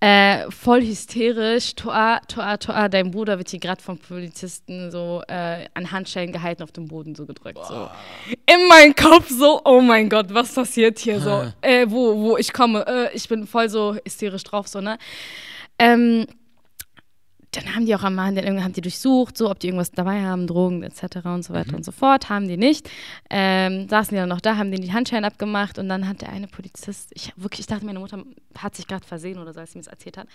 äh, voll hysterisch, Toa, Toa, Toa, dein Bruder wird hier gerade vom Polizisten so äh, an Handschellen gehalten, auf dem Boden so gedrückt. So. In meinem Kopf so, oh mein Gott, was passiert hier so? Äh, wo, wo ich komme, äh, ich bin voll so hysterisch drauf, so, ne? Ähm, dann haben die auch am irgendwie haben die durchsucht, so, ob die irgendwas dabei haben, Drogen etc. und so weiter und so fort. Haben die nicht. Ähm, saßen die dann noch da, haben denen die Handschellen abgemacht und dann hat der eine Polizist, ich wirklich, ich dachte, meine Mutter hat sich gerade versehen oder so, als sie mir das erzählt hat.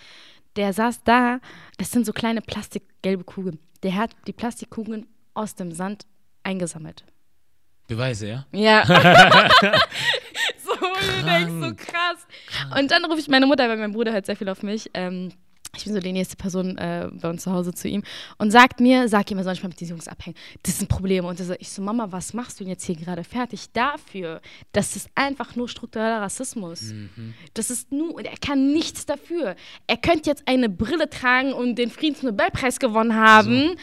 Der saß da, das sind so kleine plastikgelbe Kugeln. Der hat die Plastikkugeln aus dem Sand eingesammelt. Beweise, ja? Ja. [laughs] so, du denkst so krass. Und dann rufe ich meine Mutter, weil mein Bruder hört sehr viel auf mich. Ähm, ich bin so die nächste Person äh, bei uns zu Hause zu ihm und sagt mir, sag ihm, er soll nicht mal mit diesen Jungs abhängen. Das sind Probleme. Und so, ich so, Mama, was machst du denn jetzt hier gerade fertig dafür? Das ist einfach nur struktureller Rassismus. Das ist nur, und er kann nichts dafür. Er könnte jetzt eine Brille tragen und den Friedensnobelpreis gewonnen haben.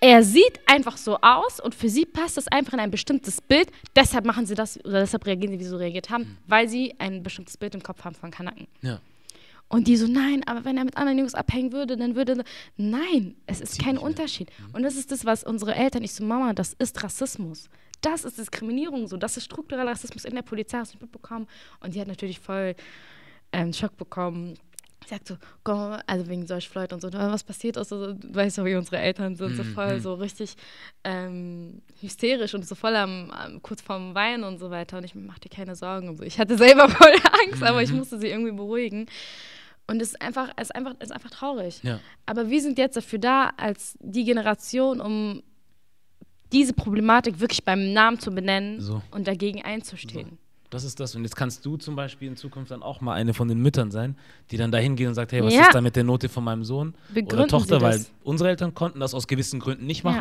Er sieht einfach so aus und für sie passt das einfach in ein bestimmtes Bild. Deshalb machen sie das oder deshalb reagieren sie, wie sie so reagiert haben, weil sie ein bestimmtes Bild im Kopf haben von Kanaken. Ja. Und die so, nein, aber wenn er mit anderen Jungs abhängen würde, dann würde. Nein, es ist kein Unterschied. Und das ist das, was unsere Eltern, ich so, Mama, das ist Rassismus. Das ist Diskriminierung so. Das ist struktureller Rassismus in der Polizei, hast du nicht mitbekommen. Und die hat natürlich voll einen Schock bekommen. Sie sagt so, komm, also wegen George Floyd und so, "Ah, was passiert ist, so, du weißt ja, wie unsere Eltern sind, so voll, so richtig ähm, hysterisch und so voll am, am kurz vorm Weinen und so weiter. Und ich mach dir keine Sorgen und so. Ich hatte selber [laughs] voll Angst, aber ich musste sie irgendwie beruhigen. Und es ist einfach, es ist einfach, es ist einfach traurig. Ja. Aber wir sind jetzt dafür da, als die Generation, um diese Problematik wirklich beim Namen zu benennen So. und dagegen einzustehen. Das ist das. Und jetzt kannst du zum Beispiel in Zukunft dann auch mal eine von den Müttern sein, die dann dahin geht und sagt, hey, was Ja. ist da mit der Note von meinem Sohn Begründen oder Tochter? Weil unsere Eltern konnten das aus gewissen Gründen nicht Ja.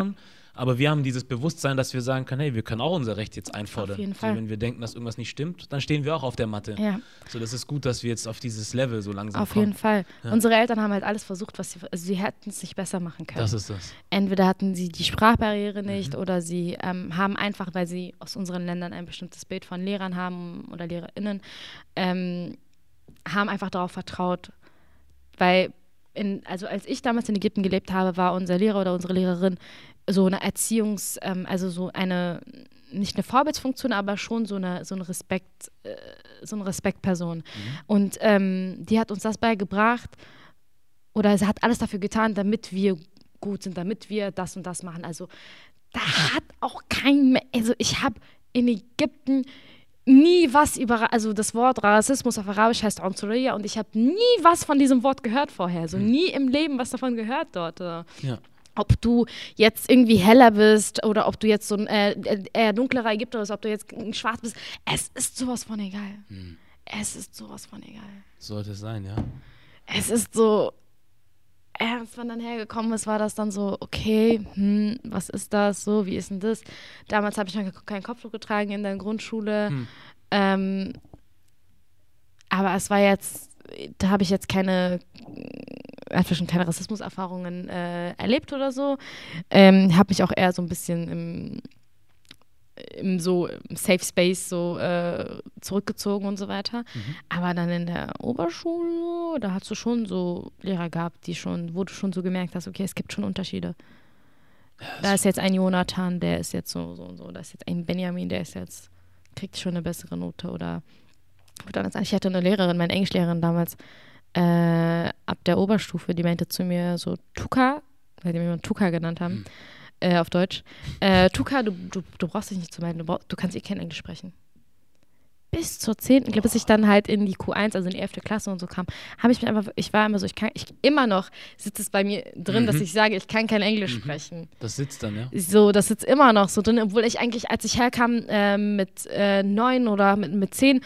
Aber wir haben dieses Bewusstsein, dass wir sagen können, hey, wir können auch unser Recht jetzt einfordern. Auf jeden Fall. wenn wir denken, dass irgendwas nicht stimmt, dann stehen wir auch auf der Matte. Ja. So, das ist gut, dass wir jetzt auf dieses Level so langsam Auf kommen. jeden Fall. Unsere Eltern haben halt alles versucht, was sie, also sie hätten es nicht besser machen können. Das ist das. Entweder hatten sie die Sprachbarriere nicht Mhm. oder sie ähm, haben einfach, weil sie aus unseren Ländern ein bestimmtes Bild von Lehrern haben oder LehrerInnen, ähm, haben einfach darauf vertraut, weil in, also als ich damals in Ägypten gelebt habe, war unser Lehrer oder unsere Lehrerin so eine Erziehungs-, ähm, also so eine, nicht eine Vorbildsfunktion, aber schon so eine, so eine Respekt, äh, so eine Respektperson. Und ähm, die hat uns das beigebracht oder sie hat alles dafür getan, damit wir gut sind, damit wir das und das machen. Also da hat auch kein, also ich habe in Ägypten nie was über, also das Wort Rassismus auf Arabisch heißt Ansuriyya und ich habe nie was von diesem Wort gehört vorher, so nie im Leben was davon gehört dort. Ja. Ob du jetzt irgendwie heller bist oder ob du jetzt so ein äh, äh, eher dunklerer Ägypter bist, ob du jetzt schwarz bist, es ist sowas von egal. Es ist sowas von egal. Sollte es sein, ja. Es ist so, als man dann hergekommen ist, war das dann so, okay, hm, was ist das so, wie ist denn das? Damals habe ich noch keinen Kopftuch getragen in der Grundschule. Hm. Ähm, aber es war jetzt, da habe ich jetzt keine, inzwischen keine Rassismuserfahrungen äh, erlebt oder so. Ähm, habe mich auch eher so ein bisschen im, im so im Safe Space so äh, zurückgezogen und so weiter. Aber dann in der Oberschule, da hast du schon so Lehrer gehabt, die schon, wo du schon so gemerkt hast, okay, es gibt schon Unterschiede. Da ist jetzt ein Jonathan, der ist jetzt so, so und so. Da ist jetzt ein Benjamin, der ist jetzt, kriegt schon eine bessere Note. Oder, ich hatte eine Lehrerin, meine Englischlehrerin damals, äh, ab der Oberstufe, die meinte zu mir so, Tuka, weil die mich immer Tuka genannt haben, äh, auf Deutsch, äh, Tuka, du, du, du brauchst dich nicht zu melden, du, brauch, du kannst eh kein Englisch sprechen. Bis zur 10., ich glaube, bis ich dann halt in die Q1, also in die 11. Klasse und so kam, habe ich mich einfach, ich war immer so, ich kann, ich, immer noch sitzt es bei mir drin, dass ich sage, ich kann kein Englisch sprechen. Das sitzt dann, ja. So, das sitzt immer noch so drin, obwohl ich eigentlich, als ich herkam äh, mit äh, neun oder mit, mit zehn,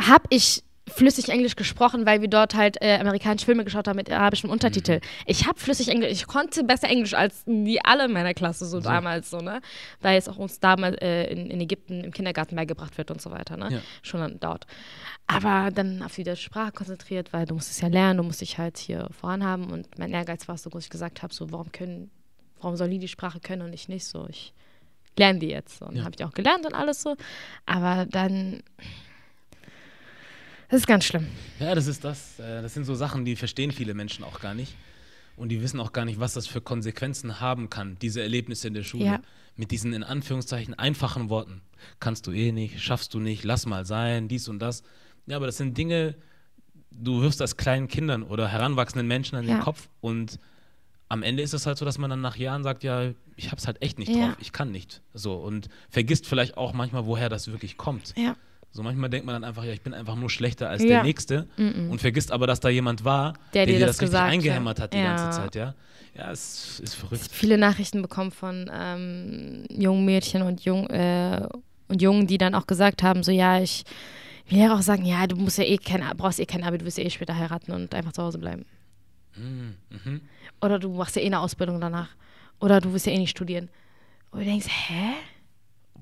habe ich flüssig Englisch gesprochen, weil wir dort halt äh, amerikanische Filme geschaut haben mit arabischem Untertitel. Ich habe flüssig Englisch, ich konnte besser Englisch als die alle in meiner Klasse so, damals so, ne? Weil es auch uns damals äh, in, in Ägypten im Kindergarten beigebracht wird und so weiter, ne? Ja. Schon dann dort. Aber dann auf die deutsche Sprache konzentriert, weil du musst es ja lernen, du musst dich halt hier voran haben und mein Ehrgeiz war so groß, ich gesagt habe, so warum können, warum soll die die Sprache können und ich nicht so? Ich lerne die jetzt. Und Ja. habe ich auch gelernt und alles so. Aber dann, das ist ganz schlimm. Ja, das ist das. Äh, Das sind so Sachen, die verstehen viele Menschen auch gar nicht. Und die wissen auch gar nicht, was das für Konsequenzen haben kann, diese Erlebnisse in der Schule. Ja. Mit diesen in Anführungszeichen einfachen Worten. Kannst du eh nicht, schaffst du nicht, lass mal sein, dies und das. Ja, aber das sind Dinge, du wirfst das kleinen Kindern oder heranwachsenden Menschen an den Ja. Kopf und am Ende ist es halt so, dass man dann nach Jahren sagt, ja, ich hab's halt echt nicht Ja. drauf, ich kann nicht. So und vergisst vielleicht auch manchmal, woher das wirklich kommt. Ja. So manchmal denkt man dann einfach, ja, ich bin einfach nur schlechter als Ja. der Nächste und vergisst aber, dass da jemand war, Der der, dir dir das das, richtig eingehämmert hat die Ja. ganze Zeit, ja. Ja, es ist verrückt. viele Nachrichten bekommen von ähm, jungen Mädchen und, jung, äh, und Jungen, die dann auch gesagt haben, so ja, ich will ja auch sagen, ja, du musst ja eh kein, brauchst eh kein Abi, du wirst ja eh später heiraten und einfach zu Hause bleiben. Mhm. Mhm. Oder du machst ja eh eine Ausbildung danach. Oder du wirst ja eh nicht studieren. Und du denkst, hä?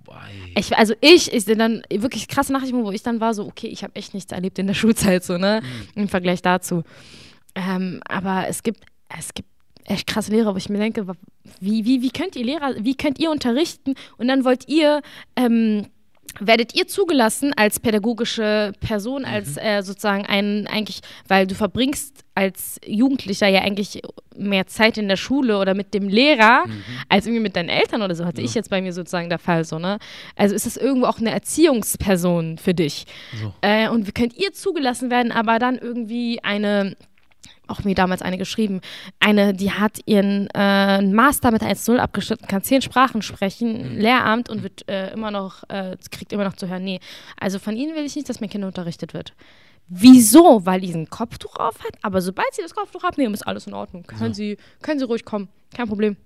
Wobei, Ich, also ich, ich dann wirklich krasse Nachrichten, wo ich dann war so, okay, ich habe echt nichts erlebt in der [laughs] Schulzeit, so, ne? Im Vergleich dazu. Ähm, aber es gibt, es gibt echt krasse Lehrer, wo ich mir denke, wie, wie, wie könnt ihr Lehrer, wie könnt ihr unterrichten und dann wollt ihr, ähm, werdet ihr zugelassen als pädagogische Person, als äh, sozusagen ein, eigentlich, weil du verbringst als Jugendlicher ja eigentlich mehr Zeit in der Schule oder mit dem Lehrer als irgendwie mit deinen Eltern oder so, hatte ich jetzt bei mir sozusagen der Fall so, ne? Also ist das irgendwo auch eine Erziehungsperson für dich. So. Äh, und könnt ihr zugelassen werden, aber dann irgendwie eine auch mir damals eine geschrieben, eine, die hat ihren äh, Master mit 1.0 abgeschnitten, kann zehn Sprachen sprechen, Lehramt und wird äh, immer noch, äh, kriegt immer noch zu hören, nee, also von ihnen will ich nicht, dass mein Kind unterrichtet wird. Wieso? Weil die ein Kopftuch auf hat, aber sobald sie das Kopftuch abnehmen, ist alles in Ordnung. Können, sie, können sie ruhig kommen, kein Problem.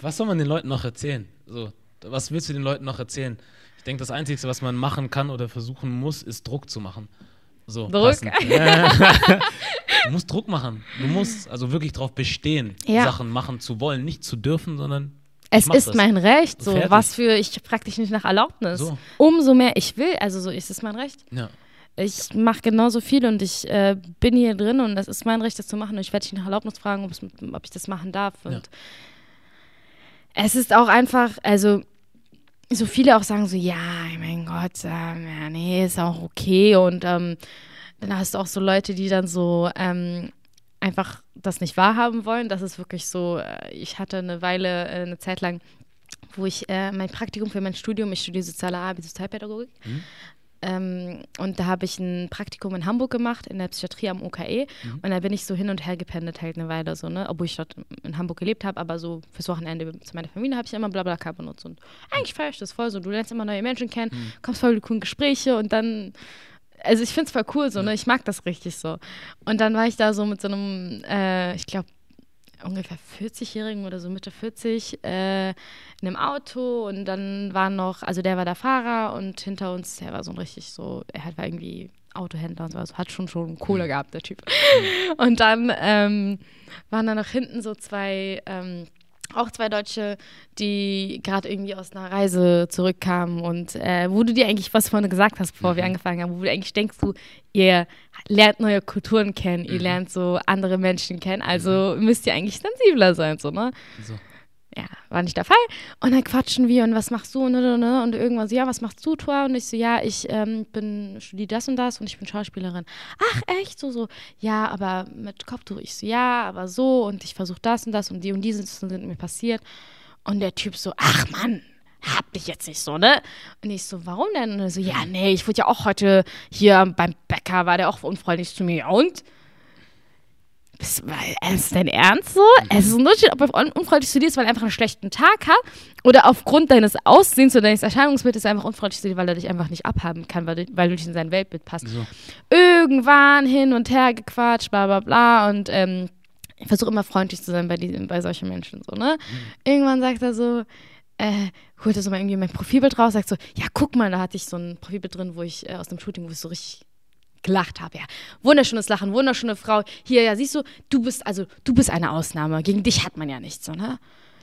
was soll man den Leuten noch erzählen? So, was willst du den Leuten noch erzählen? Ich denke, das Einzige, was man machen kann oder versuchen muss, ist Druck zu machen. So, Druck? [laughs] du musst Druck machen. Du musst also wirklich darauf bestehen, Ja. Sachen machen zu wollen, nicht zu dürfen, sondern Es ist das. mein Recht, so Fertig. was für, ich frage dich nicht nach Erlaubnis. So. Umso mehr ich will, also so ist es mein Recht. Ja. Ich mache genauso viel und ich äh, bin hier drin und das ist mein Recht, das zu machen. Und ich werde dich nach Erlaubnis fragen, ob ich das machen darf. Und Ja. es ist auch einfach, also so viele auch sagen so, ja, mein Gott, ähm, ja, nee, ist auch okay. Und ähm, dann hast du auch so Leute, die dann so, ähm, einfach das nicht wahrhaben wollen. Das ist wirklich so, äh, ich hatte eine Weile, äh, eine Zeit lang, wo ich äh, mein Praktikum für mein Studium, ich studiere soziale Arbeit, Sozialpädagogik. Mhm. Ähm, und da habe ich ein Praktikum in Hamburg gemacht, in der Psychiatrie am OKE. Mhm. Und da bin ich so hin und her gependelt halt eine Weile so, ne? Obwohl ich dort in Hamburg gelebt habe, aber so fürs Wochenende zu meiner Familie habe ich immer Blablacar benutzt. Und eigentlich feiere ich das voll so. Du lernst immer neue Menschen kennen, mhm. kommst voll in Gespräche und dann also ich finde es voll cool so, ne? Ich mag das richtig so. Und dann war ich da so mit so einem, äh, ich glaube, ungefähr 40-Jährigen oder so Mitte 40 äh, in einem Auto und dann war noch, also der war der Fahrer und hinter uns, der war so ein richtig so, er war irgendwie Autohändler und so, also hat schon schon Kohle mhm. gehabt, der Typ. Mhm. Und dann ähm, waren da noch hinten so zwei ähm, auch zwei Deutsche, die gerade irgendwie aus einer Reise zurückkamen und äh, wo du dir eigentlich was vorne gesagt hast, bevor mhm. wir angefangen haben, wo du eigentlich denkst, du, ihr lernt neue Kulturen kennen, mhm. ihr lernt so andere Menschen kennen, also mhm. müsst ihr eigentlich sensibler sein, so, ne? So ja, war nicht der Fall. Und dann quatschen wir und was machst du und, und, und, und irgendwann so, ja, was machst du, Tor? Und ich so, ja, ich ähm, bin, studiere das und das und ich bin Schauspielerin. Ach, echt? So, so, ja, aber mit Kopftuch. Ich so, ja, aber so und ich versuche das und das und die und die sind, sind mir passiert. Und der Typ so, ach Mann, hab dich jetzt nicht so, ne? Und ich so, warum denn? Und er so, ja, nee, ich wurde ja auch heute hier beim Bäcker, war der auch unfreundlich zu mir. Und? Ist, ist dein Ernst so? Es ist ein Unterschied, ob er unfreundlich zu dir ist, weil er einfach einen schlechten Tag hat oder aufgrund deines Aussehens oder deines Erscheinungsbildes einfach unfreundlich zu dir, weil er dich einfach nicht abhaben kann, weil du, weil du nicht in sein Weltbild passt. So. Irgendwann hin und her gequatscht, bla bla bla und ähm, ich versuche immer freundlich zu sein bei, diesen, bei solchen Menschen, so, ne? Mhm. Irgendwann sagt er so, äh, holt er so mal irgendwie mein Profilbild raus, sagt so, ja, guck mal, da hatte ich so ein Profilbild drin, wo ich äh, aus dem Shooting, wo ich so richtig gelacht habe. Ja, wunderschönes Lachen, wunderschöne Frau. Hier, ja, siehst du, du bist also du bist eine Ausnahme. Gegen dich hat man ja nichts, so, ne?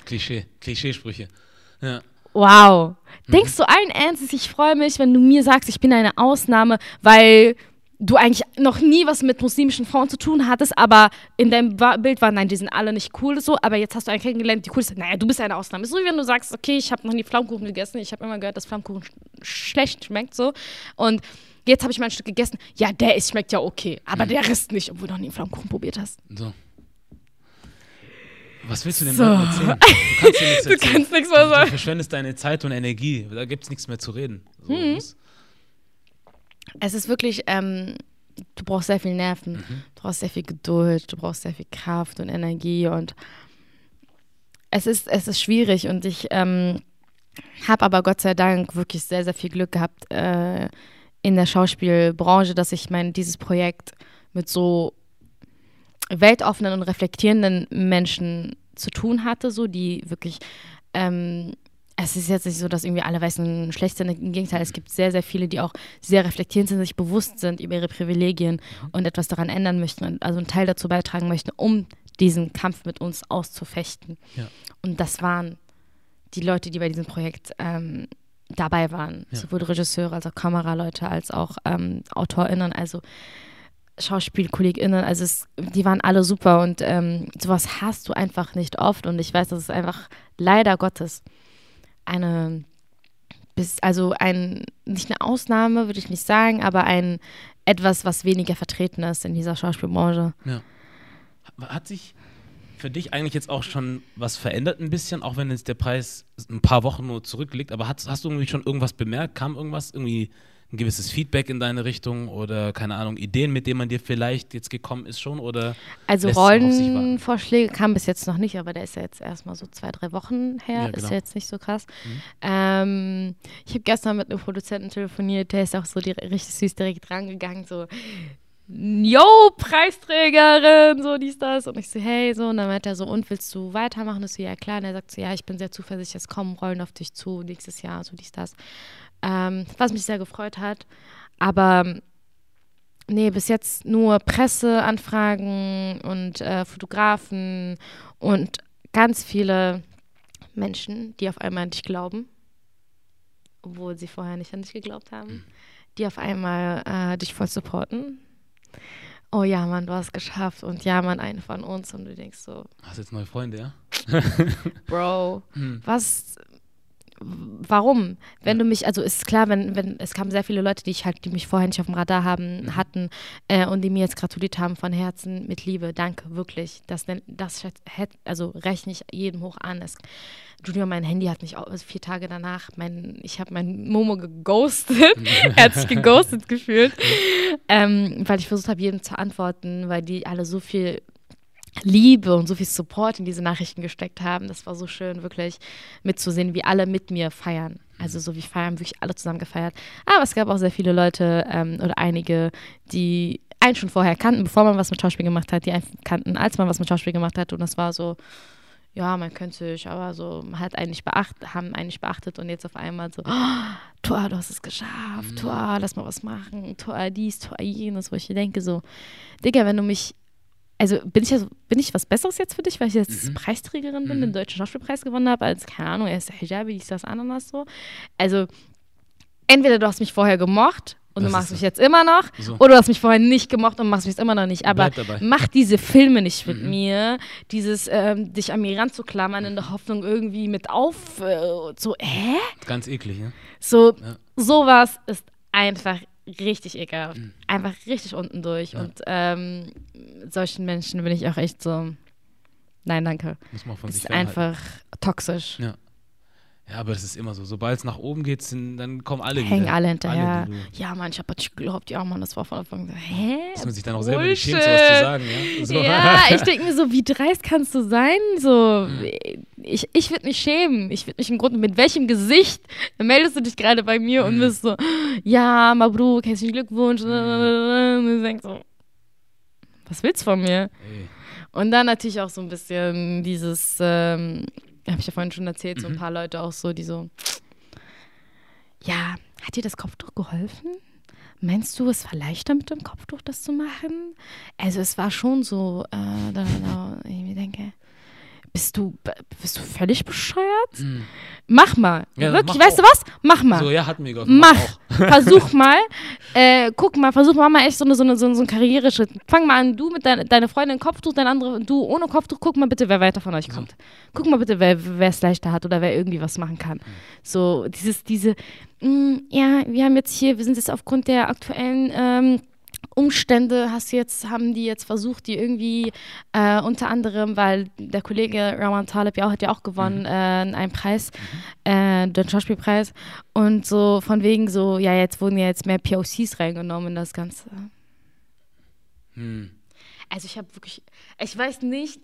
Klischee, Klischeesprüche. Ja. Wow. Mhm. Denkst du allen Ernstes, ich freue mich, wenn du mir sagst, ich bin eine Ausnahme, weil du eigentlich noch nie was mit muslimischen Frauen zu tun hattest, aber in deinem Bild waren, nein, die sind alle nicht cool so, aber jetzt hast du einen kennengelernt, die cool ist, naja, du bist eine Ausnahme. So wie wenn du sagst, okay, ich habe noch nie Flammkuchen gegessen, ich habe immer gehört, dass Flammkuchen schlecht schmeckt so und Jetzt habe ich mein Stück gegessen. Ja, der ist, schmeckt ja okay. Aber mhm. der Rest nicht, obwohl du noch nie Flammkuchen probiert hast. So. Was willst du denn so. erzählen? Du kannst, nichts [laughs] du kannst nichts mehr sagen. Du verschwendest deine Zeit und Energie. Da gibt es nichts mehr zu reden. So, mhm. Es ist wirklich, ähm, du brauchst sehr viel Nerven. Mhm. Du brauchst sehr viel Geduld. Du brauchst sehr viel Kraft und Energie. Und es ist, es ist schwierig. Und ich ähm, habe aber Gott sei Dank wirklich sehr, sehr viel Glück gehabt. Äh, in der Schauspielbranche, dass ich mein, dieses Projekt mit so weltoffenen und reflektierenden Menschen zu tun hatte, so die wirklich ähm, es ist jetzt nicht so, dass irgendwie alle Weißen schlecht sind. Im Gegenteil, es gibt sehr, sehr viele, die auch sehr reflektierend sind, sich bewusst sind über ihre Privilegien und etwas daran ändern möchten und also einen Teil dazu beitragen möchten, um diesen Kampf mit uns auszufechten. Ja. Und das waren die Leute, die bei diesem Projekt ähm, dabei waren. Ja. Sowohl Regisseure als auch Kameraleute, als auch ähm, AutorInnen, also SchauspielkollegInnen. Also es, die waren alle super und ähm, sowas hast du einfach nicht oft. Und ich weiß, das ist einfach leider Gottes eine, also ein, nicht eine Ausnahme, würde ich nicht sagen, aber ein etwas, was weniger vertreten ist in dieser Schauspielbranche. Ja. Hat sich für dich eigentlich jetzt auch schon was verändert ein bisschen, auch wenn jetzt der Preis ein paar Wochen nur zurückliegt, aber hast, hast du irgendwie schon irgendwas bemerkt? Kam irgendwas, irgendwie ein gewisses Feedback in deine Richtung oder keine Ahnung, Ideen, mit denen man dir vielleicht jetzt gekommen ist schon oder Also Rollenvorschläge kamen bis jetzt noch nicht, aber der ist ja jetzt erstmal so zwei, drei Wochen her, ja, genau. ist ja jetzt nicht so krass. Mhm. Ähm, ich habe gestern mit einem Produzenten telefoniert, der ist auch so richtig süß direkt rangegangen, so yo, Preisträgerin, so dies, das. Und ich so, hey, so. Und dann meint er so, und willst du weitermachen? Ich so, ja, klar. Und er sagt so, ja, ich bin sehr zuversichtlich, es kommen Rollen auf dich zu nächstes Jahr, so dies, das. Ähm, was mich sehr gefreut hat. Aber nee, bis jetzt nur Presseanfragen und äh, Fotografen und ganz viele Menschen, die auf einmal an dich glauben, obwohl sie vorher nicht an dich geglaubt haben, mhm. die auf einmal äh, dich voll supporten oh ja, Mann, du hast geschafft und ja, Mann, eine von uns und du denkst so. Hast jetzt neue Freunde, ja? Bro, [laughs] hm. was, warum? Wenn ja. du mich, also ist klar, wenn, wenn, es kamen sehr viele Leute, die ich halt, die mich vorher nicht auf dem Radar haben, mhm. hatten äh, und die mir jetzt gratuliert haben von Herzen mit Liebe. Danke, wirklich. Das, das also rechne ich jedem hoch an. Es, Junior, mein Handy hat mich auch also vier Tage danach, mein, ich habe mein Momo geghostet. [laughs] er hat sich geghostet gefühlt. Ähm, weil ich versucht habe, jedem zu antworten, weil die alle so viel Liebe und so viel Support in diese Nachrichten gesteckt haben. Das war so schön, wirklich mitzusehen, wie alle mit mir feiern. Also so wie feiern wirklich alle zusammen gefeiert. Aber es gab auch sehr viele Leute ähm, oder einige, die einen schon vorher kannten, bevor man was mit Schauspiel gemacht hat, die einen kannten, als man was mit Schauspiel gemacht hat. Und das war so, ja, man könnte sich, aber so, man hat eigentlich beachtet, haben eigentlich beachtet und jetzt auf einmal so, oh, Tor, du hast es geschafft, mhm. Tor, lass mal was machen, Tor dies, Tor jenes, wo ich denke so, Digga, wenn du mich also bin ich, ja so, bin ich was Besseres jetzt für dich, weil ich jetzt mhm. Preisträgerin bin, mhm. den Deutschen Schauspielpreis gewonnen habe, als, keine Ahnung, erst Hijabi, dies, das, Ananas so. Also, entweder du hast mich vorher gemocht und das du machst mich jetzt immer noch, so. oder du hast mich vorher nicht gemocht und machst mich jetzt immer noch nicht. Aber mach diese Filme nicht mit mhm. mir, dieses ähm, dich an mir ranzuklammern in der Hoffnung irgendwie mit auf, äh, so, hä? Ganz eklig, ne? So, ja. sowas ist einfach richtig ekelhaft. Mhm. Einfach richtig unten durch. Ja. Und ähm, solchen Menschen bin ich auch echt so, nein, danke. Muss man von das sich ist einfach toxisch. Ja. Ja, aber das ist immer so. Sobald es nach oben geht, sind, dann kommen alle Hängen wieder. alle hinterher. Alle, ja, Mann, ich habe nicht geglaubt. Ja, Mann, das war von Anfang an. Hä? Dass man sich dann auch selber nicht schämt, sowas zu sagen. Ja, so. ja ich denke mir so, wie dreist kannst du sein? So, mhm. ich, ich würde mich schämen. Ich würde mich im Grunde, mit welchem Gesicht meldest du dich gerade bei mir mhm. und bist so, ja, Mabru, herzlichen Glückwunsch. Mhm. Und ich denke so, was willst du von mir? Ey. Und dann natürlich auch so ein bisschen dieses, ähm, habe ich ja vorhin schon erzählt, mhm. so ein mhm. paar Leute auch so, die so, ja, hat dir das Kopftuch geholfen? Meinst du, es war leichter mit dem Kopftuch das zu machen? Also es war schon so, äh, da, da, ich denke, bist du, bist du völlig bescheuert? Mhm. Mach mal. Ja, Wirklich, mach weißt auch. du was? Mach mal. So, ja, hat mir geholfen. Mach. mach versuch [laughs] mal. Äh, guck mal, versuch mal, mal echt so, eine, so, eine, so, einen Karriereschritt. Fang mal an, du mit deiner deine Freundin Kopftuch, dein andere, du ohne Kopftuch, guck mal bitte, wer weiter von euch kommt. So. Guck mal bitte, wer es leichter hat oder wer irgendwie was machen kann. Mhm. So, dieses, diese, mh, mm, ja, wir haben jetzt hier, wir sind jetzt aufgrund der aktuellen ähm, Umstände hast jetzt, haben die jetzt versucht, die irgendwie äh, unter anderem, weil der Kollege Rawan Taleb ja auch, hat ja auch gewonnen, mhm. äh, einen Preis, mhm. äh, den Schauspielpreis. Und so von wegen so, ja, jetzt wurden ja jetzt mehr POCs reingenommen in das Ganze. Mhm. Also ich habe wirklich, ich weiß nicht,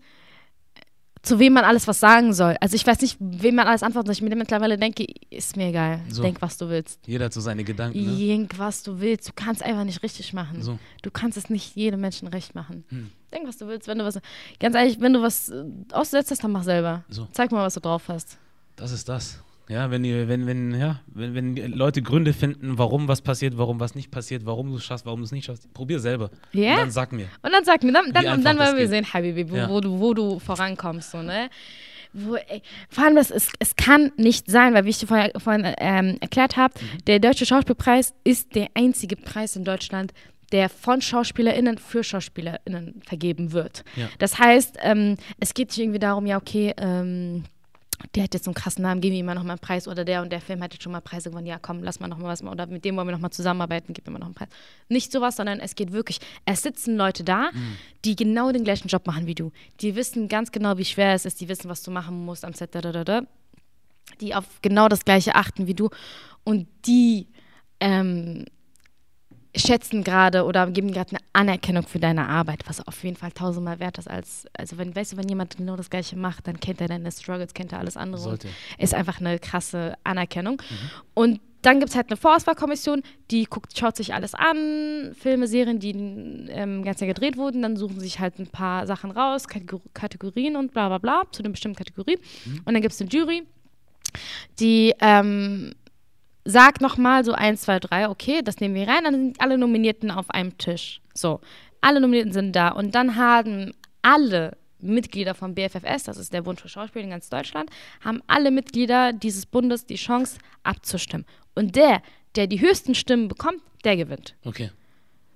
zu wem man alles was sagen soll. Also ich weiß nicht, wem man alles antworten soll. Ich mir mittlerweile denke, ist mir egal. So. Denk, was du willst. Jeder hat so seine Gedanken. Ne? Denk, was du willst. Du kannst einfach nicht richtig machen. So. Du kannst es nicht jedem Menschen recht machen. Hm. Denk, was du willst. Wenn du was, ganz ehrlich, wenn du was aussetzt hast, dann mach selber. So. Zeig mal, was du drauf hast. Das ist das. Ja, wenn, ihr, wenn, wenn, ja, wenn, wenn Leute Gründe finden, warum was passiert, warum was nicht passiert, warum du es schaffst, warum du es nicht schaffst, probier selber. Ja. Und dann sag mir. Und dann sag mir, dann, dann, dann wollen wir sehen, Habibi, wo, ja. wo, du, wo du vorankommst. So, ne? Wo, ey, vor allem, das ist, es kann nicht sein, weil wie ich dir vorhin, vorhin ähm, erklärt habe, mhm. der Deutsche Schauspielpreis ist der einzige Preis in Deutschland, der von SchauspielerInnen für SchauspielerInnen vergeben wird. Ja. Das heißt, ähm, es geht nicht irgendwie darum, ja, okay, ähm, der hat jetzt so einen krassen Namen, geben wir ihm mal nochmal einen Preis oder der und der Film hat jetzt schon mal Preise gewonnen, ja komm, lass mal nochmal was oder mit dem wollen wir nochmal zusammenarbeiten, gib mir mal noch einen Preis. Nicht sowas, sondern es geht wirklich, es sitzen Leute da, mhm. die genau den gleichen Job machen wie du. Die wissen ganz genau, wie schwer es ist, die wissen, was du machen musst am Set, da, da, da, da. die auf genau das gleiche achten wie du und die ähm, schätzen gerade oder geben gerade eine Anerkennung für deine Arbeit, was auf jeden Fall tausendmal wert ist als, also wenn, weißt du, wenn jemand genau das Gleiche macht, dann kennt er deine Struggles, kennt er alles andere. Sollte. Ist einfach eine krasse Anerkennung. Mhm. Und dann gibt es halt eine Vorauswahlkommission, die guckt, schaut sich alles an, Filme, Serien, die ähm, ganz Jahr gedreht wurden, dann suchen sich halt ein paar Sachen raus, Kategorien und bla bla bla, zu einer bestimmten Kategorie. Mhm. Und dann gibt es eine Jury, die ähm, sag nochmal so eins, zwei, drei, okay, das nehmen wir rein, dann sind alle Nominierten auf einem Tisch. So, alle Nominierten sind da und dann haben alle Mitglieder vom BFFS, das ist der Bund für Schauspiel in ganz Deutschland, haben alle Mitglieder dieses Bundes die Chance abzustimmen. Und der, der die höchsten Stimmen bekommt, der gewinnt. Okay.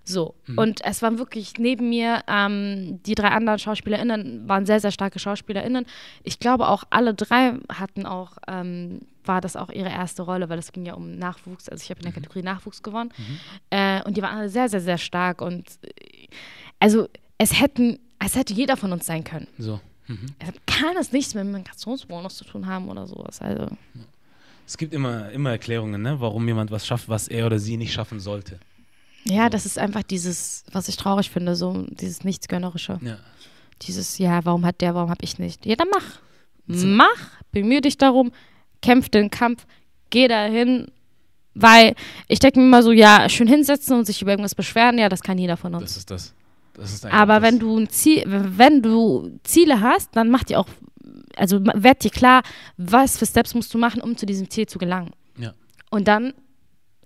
So. Und es waren wirklich neben mir, ähm, die drei anderen SchauspielerInnen waren sehr, sehr starke SchauspielerInnen. Ich glaube auch alle drei hatten auch, ähm, war das auch ihre erste Rolle, weil es ging ja um Nachwuchs. Also ich habe in der Kategorie Nachwuchs gewonnen. Äh, und die waren alle sehr, sehr, sehr stark. Und äh, also es hätten, es hätte jeder von uns sein können. So. Es kann es nichts mit Migrationsbonus zu tun haben oder sowas. Also. Es gibt immer, immer Erklärungen, ne? warum jemand was schafft, was er oder sie nicht schaffen sollte. Ja, das ist einfach dieses, was ich traurig finde, so dieses Nichtsgönnerische. Ja. Dieses, ja, warum hat der, warum hab ich nicht? Ja, dann mach. Mach, bemühe dich darum, kämpf den Kampf, geh dahin, weil ich denke mir immer so, ja, schön hinsetzen und sich über irgendwas beschweren, ja, das kann jeder von uns. Das ist das. das ist Aber das. wenn du ein Ziel, wenn du Ziele hast, dann mach dir auch, also werd dir klar, was für Steps musst du machen, um zu diesem Ziel zu gelangen. Ja, Und dann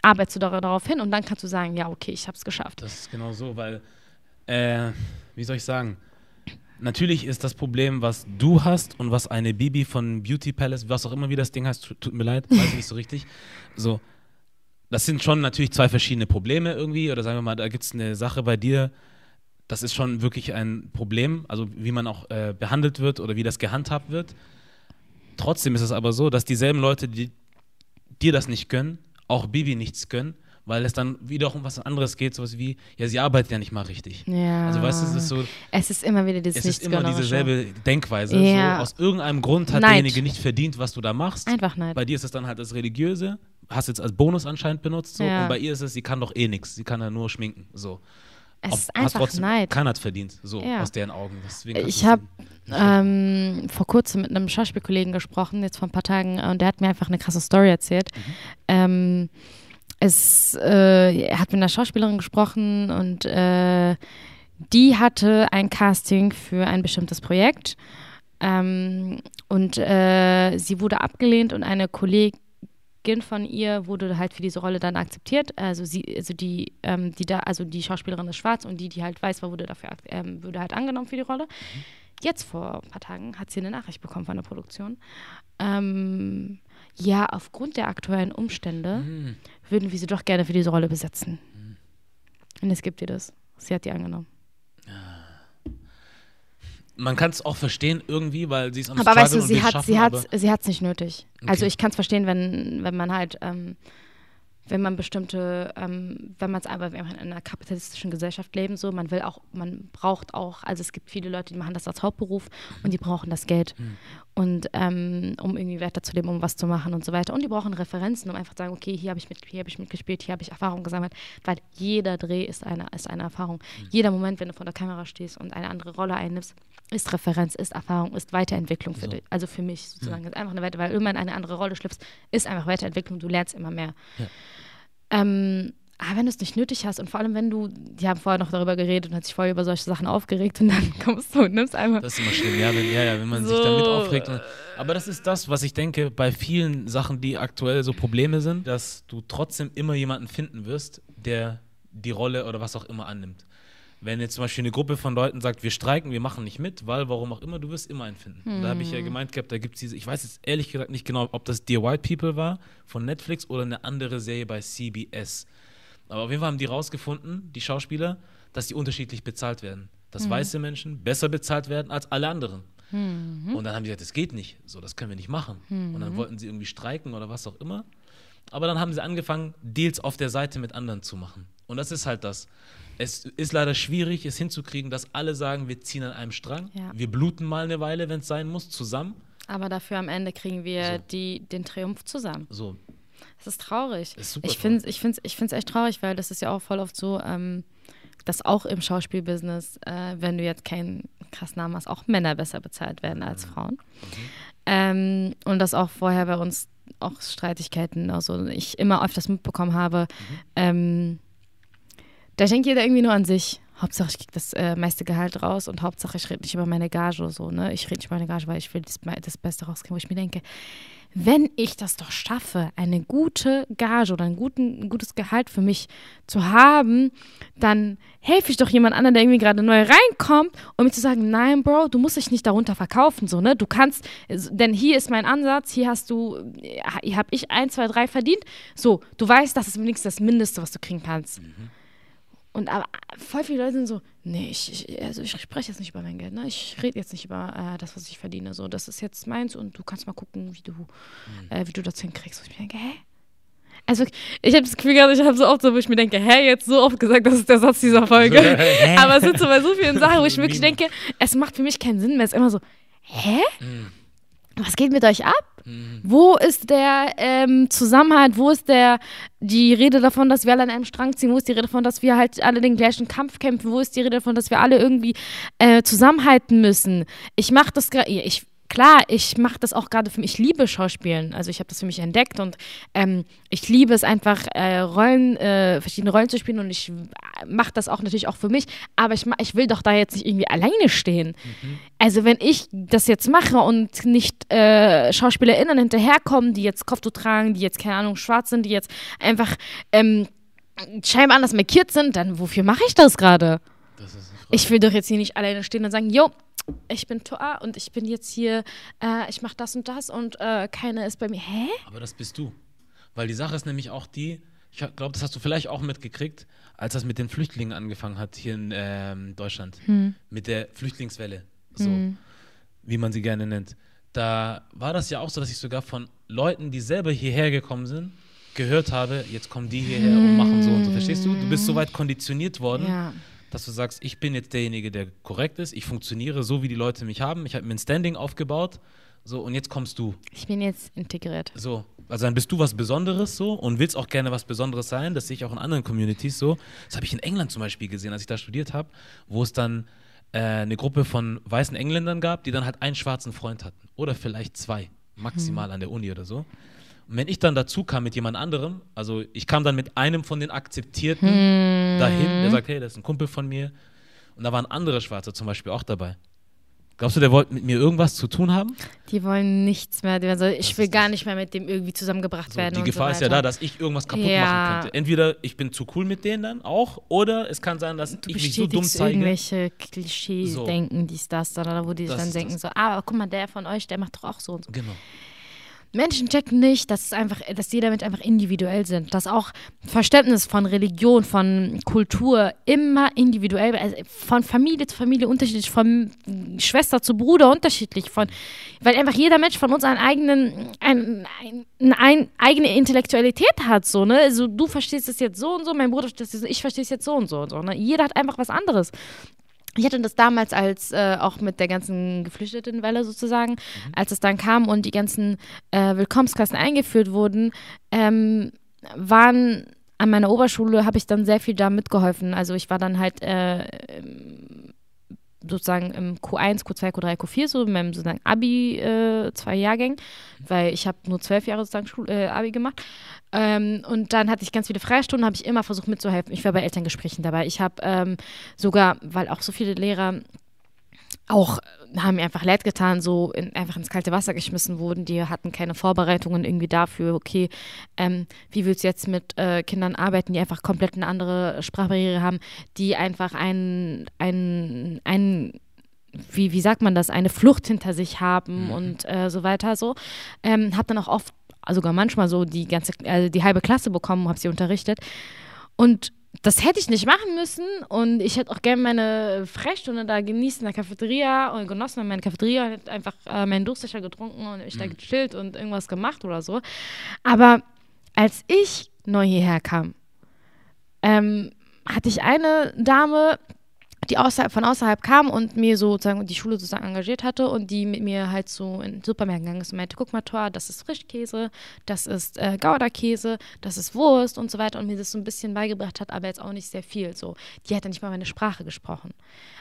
arbeitest du dar- darauf hin und dann kannst du sagen, ja, okay, ich habe es geschafft. das ist genau so, weil, äh, wie soll ich sagen, natürlich ist das Problem, was du hast und was eine Bibi von Beauty Palace, was auch immer wie das Ding heißt, tut, tut mir leid, weiß ich nicht so richtig, so, das sind schon natürlich zwei verschiedene Probleme irgendwie, oder sagen wir mal, da gibt es eine Sache bei dir, das ist schon wirklich ein Problem, also wie man auch äh, behandelt wird oder wie das gehandhabt wird. Trotzdem ist es aber so, dass dieselben Leute, die dir das nicht gönnen, auch Bibi nichts gönnen, weil es dann wieder um was anderes geht, sowas wie, ja, sie arbeitet ja nicht mal richtig. Ja. Also weißt du, es ist so, Es ist immer wieder dieses es ist immer dieselbe Denkweise. Ja. So, aus irgendeinem Grund hat Neid. derjenige nicht verdient, was du da machst. Einfach nein. Bei dir ist es dann halt das Religiöse, hast jetzt als Bonus anscheinend benutzt, so, Ja. und bei ihr ist es, sie kann doch eh nichts, sie kann ja nur schminken, so. Es ist einfach trotzdem, Neid. Keiner hat verdient, so Ja. aus deren Augen. Ich habe ähm, vor kurzem mit einem Schauspielkollegen gesprochen, jetzt vor ein paar Tagen, und der hat mir einfach eine krasse Story erzählt. Ähm, es, äh, er hat mit einer Schauspielerin gesprochen und äh, die hatte ein Casting für ein bestimmtes Projekt. Ähm, und äh, sie wurde abgelehnt und eine Kollegin von ihr wurde halt für diese Rolle dann akzeptiert. Also sie, also die, ähm, die da, also die Schauspielerin ist schwarz und die, die halt weiß war, wurde dafür ähm, wurde halt angenommen für die Rolle. Jetzt vor ein paar Tagen hat sie eine Nachricht bekommen von der Produktion. Ähm, ja, aufgrund der aktuellen Umstände Hm. würden wir sie doch gerne für diese Rolle besetzen. Und jetzt gibt ihr das. Sie hat die angenommen. Man kann es auch verstehen irgendwie, weil sie ist am Aber weißt du, sie hat, schaffen, sie sie hat's nicht nötig. Also Okay. ich kann es verstehen, wenn, wenn man halt, ähm, wenn man bestimmte, ähm, wenn man es aber, in einer kapitalistischen Gesellschaft leben, so, man will auch, man braucht auch, also es gibt viele Leute, die machen das als Hauptberuf und die brauchen das Geld. Hm. Und um um irgendwie weiterzuleben, um was zu machen und so weiter. Und die brauchen Referenzen, um einfach zu sagen, okay, hier habe ich, mit, hier hab ich mitgespielt, hier habe ich Erfahrung gesammelt. Weil jeder Dreh ist eine, ist eine Erfahrung. Hm. Jeder Moment, wenn du vor der Kamera stehst und eine andere Rolle einnimmst, ist Referenz, ist Erfahrung, ist Weiterentwicklung für So. dich. Also für mich sozusagen. Ist einfach eine Weiter, weil irgendwann eine andere Rolle schlüpfst, ist einfach Weiterentwicklung, du lernst immer mehr. Ja. Ähm, aber wenn du es nicht nötig hast und vor allem, wenn du, die haben vorher noch darüber geredet und hat sich vorher über solche Sachen aufgeregt und dann [laughs] kommst du und nimmst einmal. Das ist immer schlimm, ja, wenn, ja, ja, wenn man sich So. damit aufregt. Und, aber das ist das, was ich denke, bei vielen Sachen, die aktuell so Probleme sind, dass du trotzdem immer jemanden finden wirst, der die Rolle oder was auch immer annimmt. Wenn jetzt zum Beispiel eine Gruppe von Leuten sagt, wir streiken, wir machen nicht mit, weil warum auch immer, du wirst immer einen finden. Und da habe ich ja gemeint gehabt, da gibt es diese, ich weiß jetzt ehrlich gesagt nicht genau, ob das Dear White People war von Netflix oder eine andere Serie bei CBS. Aber auf jeden Fall haben die rausgefunden, die Schauspieler, dass die unterschiedlich bezahlt werden. Dass weiße Menschen besser bezahlt werden als alle anderen. Und dann haben die gesagt, das geht nicht. So, das können wir nicht machen. Und dann wollten sie irgendwie streiken oder was auch immer. Aber dann haben sie angefangen, Deals auf der Seite mit anderen zu machen. Und das ist halt das. Es ist leider schwierig, es hinzukriegen, dass alle sagen, wir ziehen an einem Strang. Ja. Wir bluten mal eine Weile, wenn es sein muss, zusammen. Aber dafür am Ende kriegen wir So. die, den Triumph zusammen. So, Das ist traurig. Ist ich finde es ich find's, ich find's echt traurig, weil das ist ja auch voll oft so, ähm, dass auch im Schauspielbusiness, äh, wenn du jetzt keinen krassen Namen hast, auch Männer besser bezahlt werden als Frauen. Ähm, und dass auch vorher bei uns auch Streitigkeiten, also ich immer öfters mitbekommen habe, ähm, da denkt jeder irgendwie nur an sich. Hauptsache, ich kriege das äh, meiste Gehalt raus und Hauptsache, ich rede nicht über meine Gage oder so. Ne? Ich rede nicht über meine Gage, weil ich will das, das Beste rauskriegen, wo ich mir denke, wenn ich das doch schaffe, eine gute Gage oder ein, guten, ein gutes Gehalt für mich zu haben, dann helfe ich doch jemand anderen, der irgendwie gerade neu reinkommt, um mir zu sagen, nein, Bro, du musst dich nicht darunter verkaufen, so, ne? Du kannst, denn hier ist mein Ansatz, hier hast du, hier habe ich ein, zwei, drei verdient. So, du weißt, das ist wenigstens das Mindeste, was du kriegen kannst. Und aber voll viele Leute sind so, nee, ich, ich also ich spreche jetzt nicht über mein Geld, ne? Ich rede jetzt nicht über äh, das, was ich verdiene. So, das ist jetzt meins und du kannst mal gucken, wie du, mhm. äh, wie du das hinkriegst. Und ich mir denke, hä? Also ich habe das Gefühl gehabt, ich habe so oft so, wo ich mir denke, hä, jetzt so oft gesagt, das ist der Satz dieser Folge. [laughs] Aber es sind so bei so vielen Sachen, wo ich wirklich denke, es macht für mich keinen Sinn mehr. Es ist immer so, hä? Mhm. Was geht mit euch ab? Mhm. Wo ist der ähm, Zusammenhalt? Wo ist der die Rede davon, dass wir alle an einem Strang ziehen? Wo ist die Rede davon, dass wir halt alle den gleichen Kampf kämpfen? Wo ist die Rede davon, dass wir alle irgendwie äh, zusammenhalten müssen? Ich mache das gerade. Ich klar, ich mache das auch gerade für mich. Ich liebe Schauspielen. Also ich habe das für mich entdeckt und ähm, ich liebe es einfach, äh, Rollen, äh, verschiedene Rollen zu spielen und ich mache das auch natürlich auch für mich. Aber ich, ich will doch da jetzt nicht irgendwie alleine stehen. Mhm. Also wenn ich das jetzt mache und nicht äh, SchauspielerInnen hinterherkommen, die jetzt Kopftuch tragen, die jetzt, keine Ahnung, schwarz sind, die jetzt einfach ähm, scheinbar anders markiert sind, dann wofür mache ich das gerade? Ich will doch jetzt hier nicht alleine stehen und sagen, jo, ich bin Toa und ich bin jetzt hier, äh, ich mache das und das und äh, keiner ist bei mir. Hä? Aber das bist du. Weil die Sache ist nämlich auch die, ich glaube, das hast du vielleicht auch mitgekriegt, als das mit den Flüchtlingen angefangen hat hier in ähm, Deutschland. Hm. Mit der Flüchtlingswelle, so hm. wie man sie gerne nennt. Da war das ja auch so, dass ich sogar von Leuten, die selber hierher gekommen sind, gehört habe, jetzt kommen die hierher hm. und machen so und so. Verstehst du? Du bist so weit konditioniert worden. Ja dass du sagst, ich bin jetzt derjenige, der korrekt ist, ich funktioniere so, wie die Leute mich haben, ich habe mir ein Standing aufgebaut, so und jetzt kommst du. Ich bin jetzt integriert. So, also dann bist du was Besonderes so und willst auch gerne was Besonderes sein, das sehe ich auch in anderen Communities so. Das habe ich in England zum Beispiel gesehen, als ich da studiert habe, wo es dann äh, eine Gruppe von weißen Engländern gab, die dann halt einen schwarzen Freund hatten oder vielleicht zwei, maximal hm. an der Uni oder so. Und wenn ich dann dazu kam mit jemand anderem, also ich kam dann mit einem von den Akzeptierten hm. dahin, der sagt, hey, das ist ein Kumpel von mir. Und da waren andere Schwarze zum Beispiel auch dabei. Glaubst du, der wollte mit mir irgendwas zu tun haben? Die wollen nichts mehr. Also ich will gar nicht mehr mit dem irgendwie zusammengebracht so, werden. Die Gefahr so ist ja da, dass ich irgendwas kaputt ja. machen könnte. Entweder ich bin zu cool mit denen dann auch, oder es kann sein, dass du ich mich so dumm zeige. irgendwelche Klischee-Denken, so. dies, das, da, wo die das dann denken, das. so, ah, guck mal, der von euch, der macht doch auch so und so. Genau. Menschen checken nicht, dass es einfach, dass jeder Mensch einfach individuell sind, dass auch Verständnis von Religion, von Kultur immer individuell, also von Familie zu Familie unterschiedlich, von Schwester zu Bruder unterschiedlich, von, weil einfach jeder Mensch von uns einen eigenen, ein, ein, eine eigene Intellektualität hat, so, ne, also du verstehst es jetzt so und so, mein Bruder versteht es es jetzt so und so und so, ne, jeder hat einfach was anderes ich hatte das damals als äh, auch mit der ganzen Geflüchtetenwelle sozusagen, mhm. als es dann kam und die ganzen äh, Willkommensklassen eingeführt wurden, ähm, waren an meiner Oberschule habe ich dann sehr viel da mitgeholfen. Also ich war dann halt äh, sozusagen im Q1, Q2, Q3, Q4, so in meinem sozusagen Abi, äh, zwei Jahrgängen, weil ich habe nur zwölf Jahre sozusagen Schul äh, Abi gemacht. Ähm, und dann hatte ich ganz viele Freistunden, habe ich immer versucht mitzuhelfen. Ich war bei Elterngesprächen dabei. Ich habe ähm, sogar, weil auch so viele Lehrer auch haben mir einfach leid getan, so in, einfach ins kalte Wasser geschmissen wurden. Die hatten keine Vorbereitungen irgendwie dafür, okay, ähm, wie willst du jetzt mit äh, Kindern arbeiten, die einfach komplett eine andere Sprachbarriere haben, die einfach ein, ein, ein wie, wie sagt man das, eine Flucht hinter sich haben mhm. und äh, so weiter so. Ähm, habe dann auch oft, sogar manchmal so die ganze, also die halbe Klasse bekommen, habe sie unterrichtet. Und das hätte ich nicht machen müssen und ich hätte auch gerne meine Freistunde da genießt in der Cafeteria und genossen in meiner Cafeteria und hätte einfach äh, meinen Durstlöcher getrunken und ich mhm. da gechillt und irgendwas gemacht oder so. Aber als ich neu hierher kam, ähm, hatte ich eine Dame, die außerhalb, von außerhalb kam und mir sozusagen die Schule sozusagen engagiert hatte und die mit mir halt so in den Supermärkten gegangen ist und meinte, guck mal, Tor, das ist Frischkäse, das ist äh, Gouda-Käse, das ist Wurst und so weiter und mir das so ein bisschen beigebracht hat, aber jetzt auch nicht sehr viel. So, die hat dann nicht mal meine Sprache gesprochen,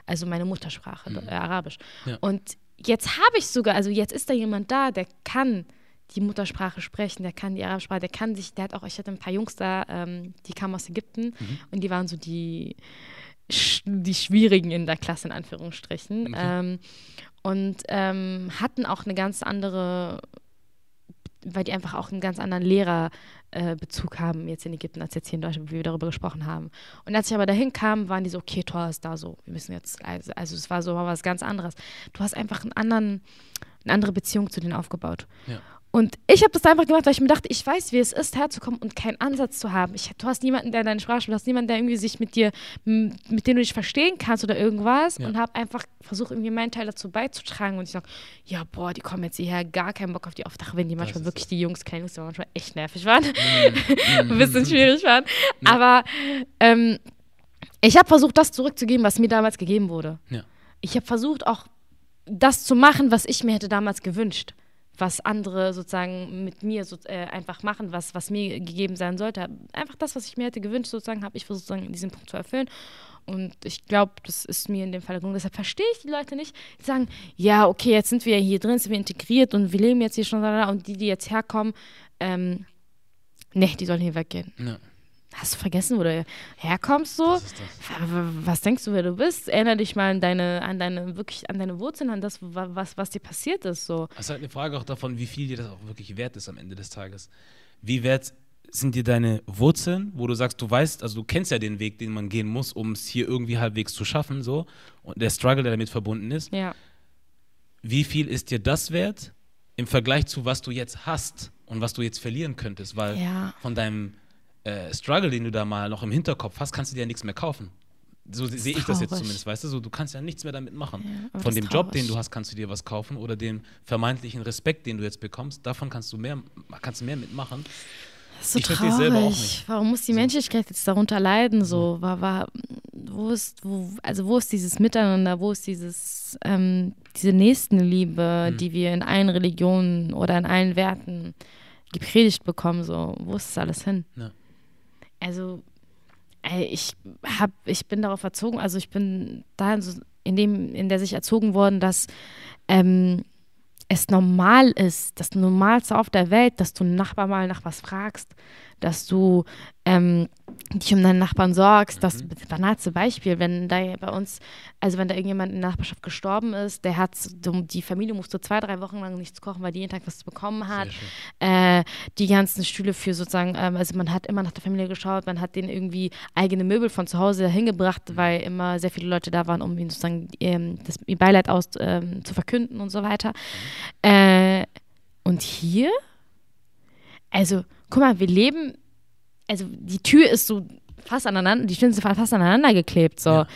also meine Muttersprache, mhm. äh, Arabisch. Ja. Und jetzt habe ich sogar, also jetzt ist da jemand da, der kann die Muttersprache sprechen, der kann die Arabische der kann sich, der hat auch, ich hatte ein paar Jungs da, ähm, die kamen aus Ägypten mhm. und die waren so die die Schwierigen in der Klasse, in Anführungsstrichen. Okay. Ähm, und ähm, hatten auch eine ganz andere, weil die einfach auch einen ganz anderen Lehrerbezug äh, haben jetzt in Ägypten als jetzt hier in Deutschland, wie wir darüber gesprochen haben. Und als ich aber dahin kam, waren die so, okay, Tor ist da so, wir müssen jetzt, also, also es war so mal was ganz anderes. Du hast einfach einen anderen, eine andere Beziehung zu denen aufgebaut. Ja. Und ich habe das einfach gemacht, weil ich mir dachte, ich weiß, wie es ist, herzukommen und keinen Ansatz zu haben. Ich, du hast niemanden, der deine Sprache spricht, du hast niemanden, der irgendwie sich mit dir, mit dem du dich verstehen kannst oder irgendwas. Ja. Und habe einfach versucht, irgendwie meinen Teil dazu beizutragen. Und ich sage, ja, boah, die kommen jetzt hierher, gar keinen Bock auf die Aufdache, wenn die manchmal wirklich, die Jungs, kleine Jungs, die manchmal echt nervig waren. Mhm. ein [laughs] bisschen schwierig waren. Ja. Aber ähm, ich habe versucht, das zurückzugeben, was mir damals gegeben wurde. Ja. Ich habe versucht, auch das zu machen, was ich mir hätte damals gewünscht was andere sozusagen mit mir so, äh, einfach machen, was, was mir gegeben sein sollte. Einfach das, was ich mir hätte gewünscht, sozusagen, habe ich versucht, sozusagen diesen Punkt zu erfüllen. Und ich glaube, das ist mir in dem Fall gelungen. Deshalb verstehe ich die Leute nicht, die sagen, ja, okay, jetzt sind wir hier drin, sind wir integriert und wir leben jetzt hier schon und die, die jetzt herkommen, ähm, ne, die sollen hier weggehen. Ja. Hast du vergessen, wo du herkommst so? Was denkst du, wer du bist? Erinnere dich mal an deine, an deine, wirklich an deine Wurzeln, an das, was, was dir passiert ist. So. Das ist halt eine Frage auch davon, wie viel dir das auch wirklich wert ist am Ende des Tages. Wie wert sind dir deine Wurzeln, wo du sagst, du weißt, also du kennst ja den Weg, den man gehen muss, um es hier irgendwie halbwegs zu schaffen, so, und der Struggle, der damit verbunden ist. Ja. Wie viel ist dir das wert im Vergleich zu was du jetzt hast und was du jetzt verlieren könntest? Weil ja. von deinem äh, Struggle, den du da mal noch im Hinterkopf hast, kannst du dir ja nichts mehr kaufen. So sehe ich das jetzt zumindest, weißt du? So, du kannst ja nichts mehr damit machen. Ja, Von dem Job, den du hast, kannst du dir was kaufen oder dem vermeintlichen Respekt, den du jetzt bekommst, davon kannst du mehr, kannst du mehr mitmachen. Das ist so ich traurig. Selber auch nicht. Warum muss die so. Menschlichkeit jetzt darunter leiden? So, war, war, wo ist, wo, also wo ist dieses Miteinander, wo ist dieses, ähm, diese Nächstenliebe, hm. die wir in allen Religionen oder in allen Werten gepredigt bekommen? So, wo ist das alles hin? Ja also ich habe, ich bin darauf erzogen, also ich bin da in dem, in der sich erzogen worden, dass ähm, es normal ist, das Normalste auf der Welt, dass du einen Nachbar mal nach was fragst, dass du ähm, dich um deinen Nachbarn sorgst. Das mhm. banalste Beispiel, wenn da bei uns, also wenn da irgendjemand in der Nachbarschaft gestorben ist, der hat, die Familie musste zwei, drei Wochen lang nichts kochen, weil die jeden Tag was bekommen hat. Äh, die ganzen Stühle für sozusagen, ähm, also man hat immer nach der Familie geschaut, man hat denen irgendwie eigene Möbel von zu Hause hingebracht, mhm. weil immer sehr viele Leute da waren, um ihnen sozusagen ähm, das ihr Beileid aus, ähm, zu verkünden und so weiter. Mhm. Äh, und hier, also guck mal, wir leben, also die Tür ist so fast aneinander, die Türen sind fast aneinander geklebt. So. Ja.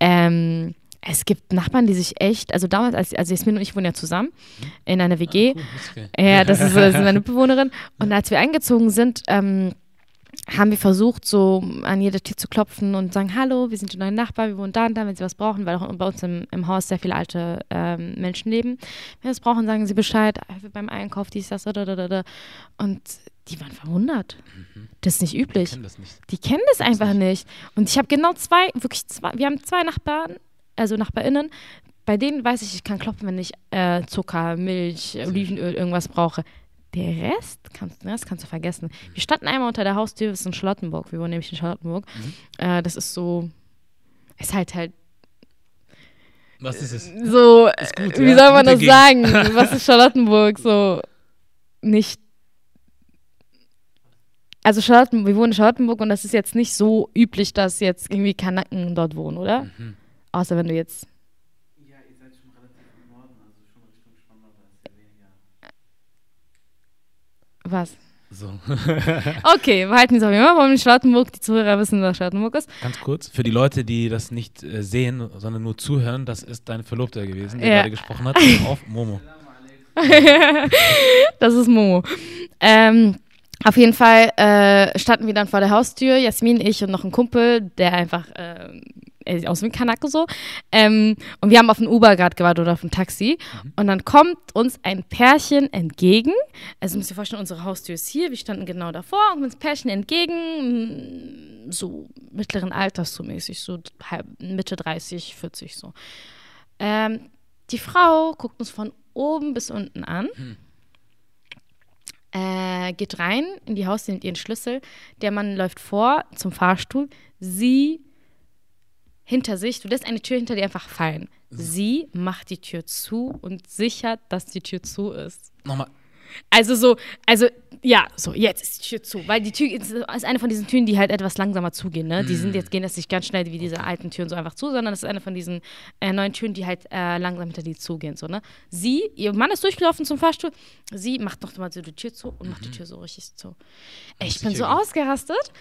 Ähm, es gibt Nachbarn, die sich echt, also damals, als, also Jasmin und ich wohnen ja zusammen mhm. in einer WG. Ah, cool, ja, das ist, das ist meine [laughs] Bewohnerin. Und als wir eingezogen sind, ähm, haben wir versucht, so an jeder Tür zu klopfen und sagen, hallo, wir sind die neuen Nachbarn, wir wohnen da und da, wenn Sie was brauchen, weil auch bei uns im, im Haus sehr viele alte ähm, Menschen leben. Wenn Sie was brauchen, sagen Sie Bescheid, beim Einkauf, dies, das, da, da, da, da. Und die waren verwundert. Mhm. Das ist nicht üblich. Die kennen das nicht. Die kennen das einfach nicht. nicht. Und ich habe genau zwei, wirklich zwei, wir haben zwei Nachbarn, also NachbarInnen, bei denen weiß ich, ich kann klopfen, wenn ich äh, Zucker, Milch, Olivenöl, irgendwas brauche. Der Rest kannst, den Rest kannst du vergessen. Wir standen einmal unter der Haustür, das ist in Charlottenburg. Wir wohnen nämlich in Charlottenburg. Mhm. Äh, das ist so, ist halt halt. Was ist es? So, ist gut, wie ja? soll man das sagen? [laughs] Was ist Charlottenburg? So, nicht also Charlotten, wir wohnen in Charlottenburg und das ist jetzt nicht so üblich, dass jetzt irgendwie Kanaken dort wohnen, oder? Mhm. Außer wenn du jetzt. Ja, ihr seid schon relativ im Norden, also schon Richtung Spandau, da ist ja weniger. Was? So. [laughs] okay, wir halten es auf jeden Fall. In Charlottenburg? Die Zuhörer wissen, was Charlottenburg ist. Ganz kurz, für die Leute, die das nicht äh, sehen, sondern nur zuhören, das ist dein Verlobter gewesen, der ja. gerade gesprochen hat. auf Momo. [laughs] das ist Momo. Ähm, auf jeden Fall äh, standen wir dann vor der Haustür, Jasmin, ich und noch ein Kumpel, der einfach äh, sieht aus wie ein Kanake so. Ähm, und wir haben auf ein Uber gerade gewartet oder auf ein Taxi. Mhm. Und dann kommt uns ein Pärchen entgegen. Also müsst ihr vorstellen, unsere Haustür ist hier. Wir standen genau davor und uns Pärchen entgegen, so mittleren Alters so mäßig, so Mitte 30, 40 so. Ähm, die Frau guckt uns von oben bis unten an. Mhm äh, geht rein in die Haustür, nimmt ihren Schlüssel. Der Mann läuft vor zum Fahrstuhl. Sie hinter sich, du lässt eine Tür hinter dir einfach fallen. Sie macht die Tür zu und sichert, dass die Tür zu ist. Nochmal. Also so, also ja, so, jetzt ist die Tür zu. Weil die Tür ist eine von diesen Türen, die halt etwas langsamer zugehen. Ne? Die sind Mm. jetzt, gehen jetzt nicht ganz schnell wie diese alten Türen so einfach zu, sondern das ist eine von diesen äh, neuen Türen, die halt äh, langsam hinter die zugehen. So, ne? Sie, ihr Mann ist durchgelaufen zum Fahrstuhl, sie macht noch mal so die Tür zu und macht die Tür so richtig zu. Ey, ich bin so ausgerastet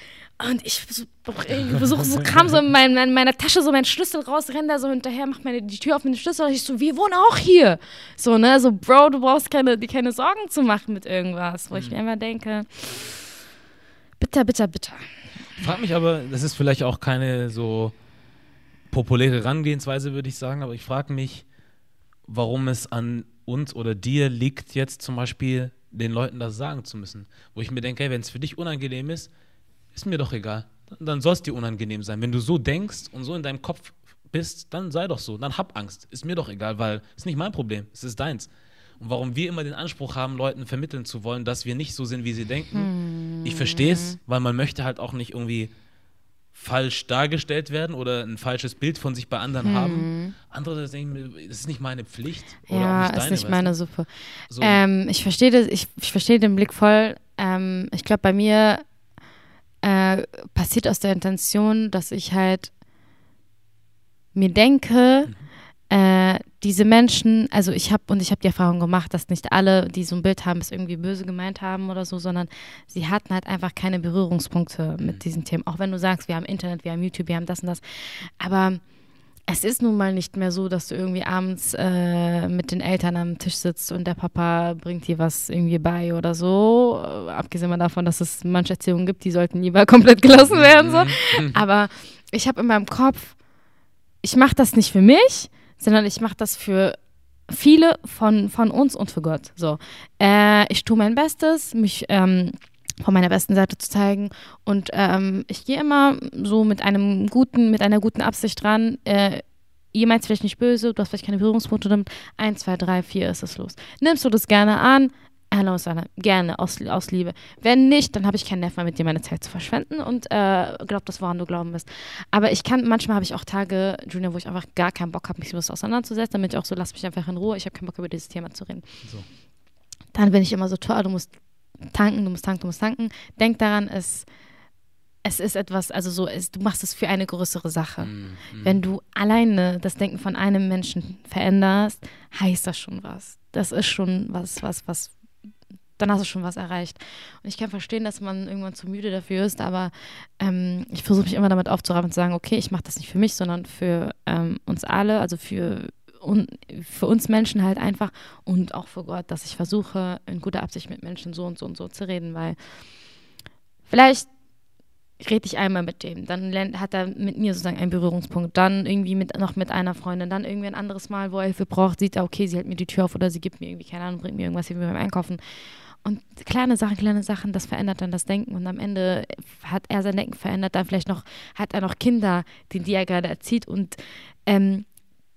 und ich so, ich versuche so, kam so in, mein, in meiner Tasche so mein Schlüssel raus, renn da so hinterher, mach meine, die Tür auf mit dem Schlüssel und ich so, wir wohnen auch hier. So, ne, so, Bro, du brauchst keine, dir keine Sorgen zu machen mit irgendwas, wo ich mir immer denke, bitter, bitter, bitter. Ich frage mich aber, das ist vielleicht auch keine so populäre Herangehensweise, würde ich sagen, aber ich frage mich, warum es an uns oder dir liegt, jetzt zum Beispiel den Leuten das sagen zu müssen. Wo ich mir denke, hey, wenn es für dich unangenehm ist, ist mir doch egal. Dann, dann soll es dir unangenehm sein. Wenn du so denkst und so in deinem Kopf bist, dann sei doch so. Dann hab Angst. Ist mir doch egal, weil es ist nicht mein Problem, es ist deins. Und warum wir immer den Anspruch haben, Leuten vermitteln zu wollen, dass wir nicht so sind, wie sie denken, ich verstehe es, weil man möchte halt auch nicht irgendwie falsch dargestellt werden oder ein falsches Bild von sich bei anderen haben. Andere denken, das ist nicht meine Pflicht. Oder ja, auch nicht ist deine, nicht weißt meine du? Suppe. So, Ähm, ich verstehe das, ich, ich verstehe den Blick voll. Ähm, ich glaube, bei mir äh, passiert aus der Intention, dass ich halt mir denke, äh, diese Menschen, also ich habe und ich habe die Erfahrung gemacht, dass nicht alle, die so ein Bild haben, es irgendwie böse gemeint haben oder so, sondern sie hatten halt einfach keine Berührungspunkte mit diesen Themen. Auch wenn du sagst, wir haben Internet, wir haben YouTube, wir haben das und das, aber es ist nun mal nicht mehr so, dass du irgendwie abends äh, mit den Eltern am Tisch sitzt und der Papa bringt dir was irgendwie bei oder so. Äh, abgesehen mal davon, dass es manche Erziehungen gibt, die sollten lieber [laughs] komplett gelassen werden. So. Aber ich habe in meinem Kopf, ich mache das nicht für mich, sondern ich mache das für viele von, von uns und für Gott. So, äh, ich tue mein Bestes, mich ähm, von meiner besten Seite zu zeigen und ähm, ich gehe immer so mit einem guten, mit einer guten Absicht ran. Äh, ihr meint es vielleicht nicht böse, du hast vielleicht keine Berührungspunkte damit. Eins, zwei, drei, vier ist es los. Nimmst du das gerne an? Hallo, Susanne, gerne, aus, aus Liebe. Wenn nicht, dann habe ich keinen Nerv mehr, mit dir meine Zeit zu verschwenden und äh, glaub das, woran du glauben bist. Aber ich kann, manchmal habe ich auch Tage, Junior, wo ich einfach gar keinen Bock habe, mich so auseinanderzusetzen, damit ich auch so, lass mich einfach in Ruhe, ich habe keinen Bock, über dieses Thema zu reden. So. Dann bin ich immer so, toll, du musst tanken, du musst tanken, du musst tanken. Denk daran, es, es ist etwas, also so, es, du machst es für eine größere Sache. Mm, Wenn du alleine das Denken von einem Menschen veränderst, heißt das schon was. Das ist schon was, was, was, dann hast du schon was erreicht. Und ich kann verstehen, dass man irgendwann zu müde dafür ist, aber ähm, ich versuche mich immer damit aufzuraffen und zu sagen, okay, ich mache das nicht für mich, sondern für ähm, uns alle, also für, un, für uns Menschen halt einfach und auch für Gott, dass ich versuche, in guter Absicht mit Menschen so und so und so zu reden, weil vielleicht rede ich einmal mit dem, dann hat er mit mir sozusagen einen Berührungspunkt, dann irgendwie mit, noch mit einer Freundin, dann irgendwie ein anderes Mal, wo er Hilfe braucht, sieht er, okay, sie hält mir die Tür auf oder sie gibt mir irgendwie, keine Ahnung, bringt mir irgendwas hier beim Einkaufen. Und kleine Sachen, kleine Sachen, das verändert dann das Denken und am Ende hat er sein Denken verändert, dann vielleicht noch, hat er noch Kinder, die, die er gerade erzieht und ähm,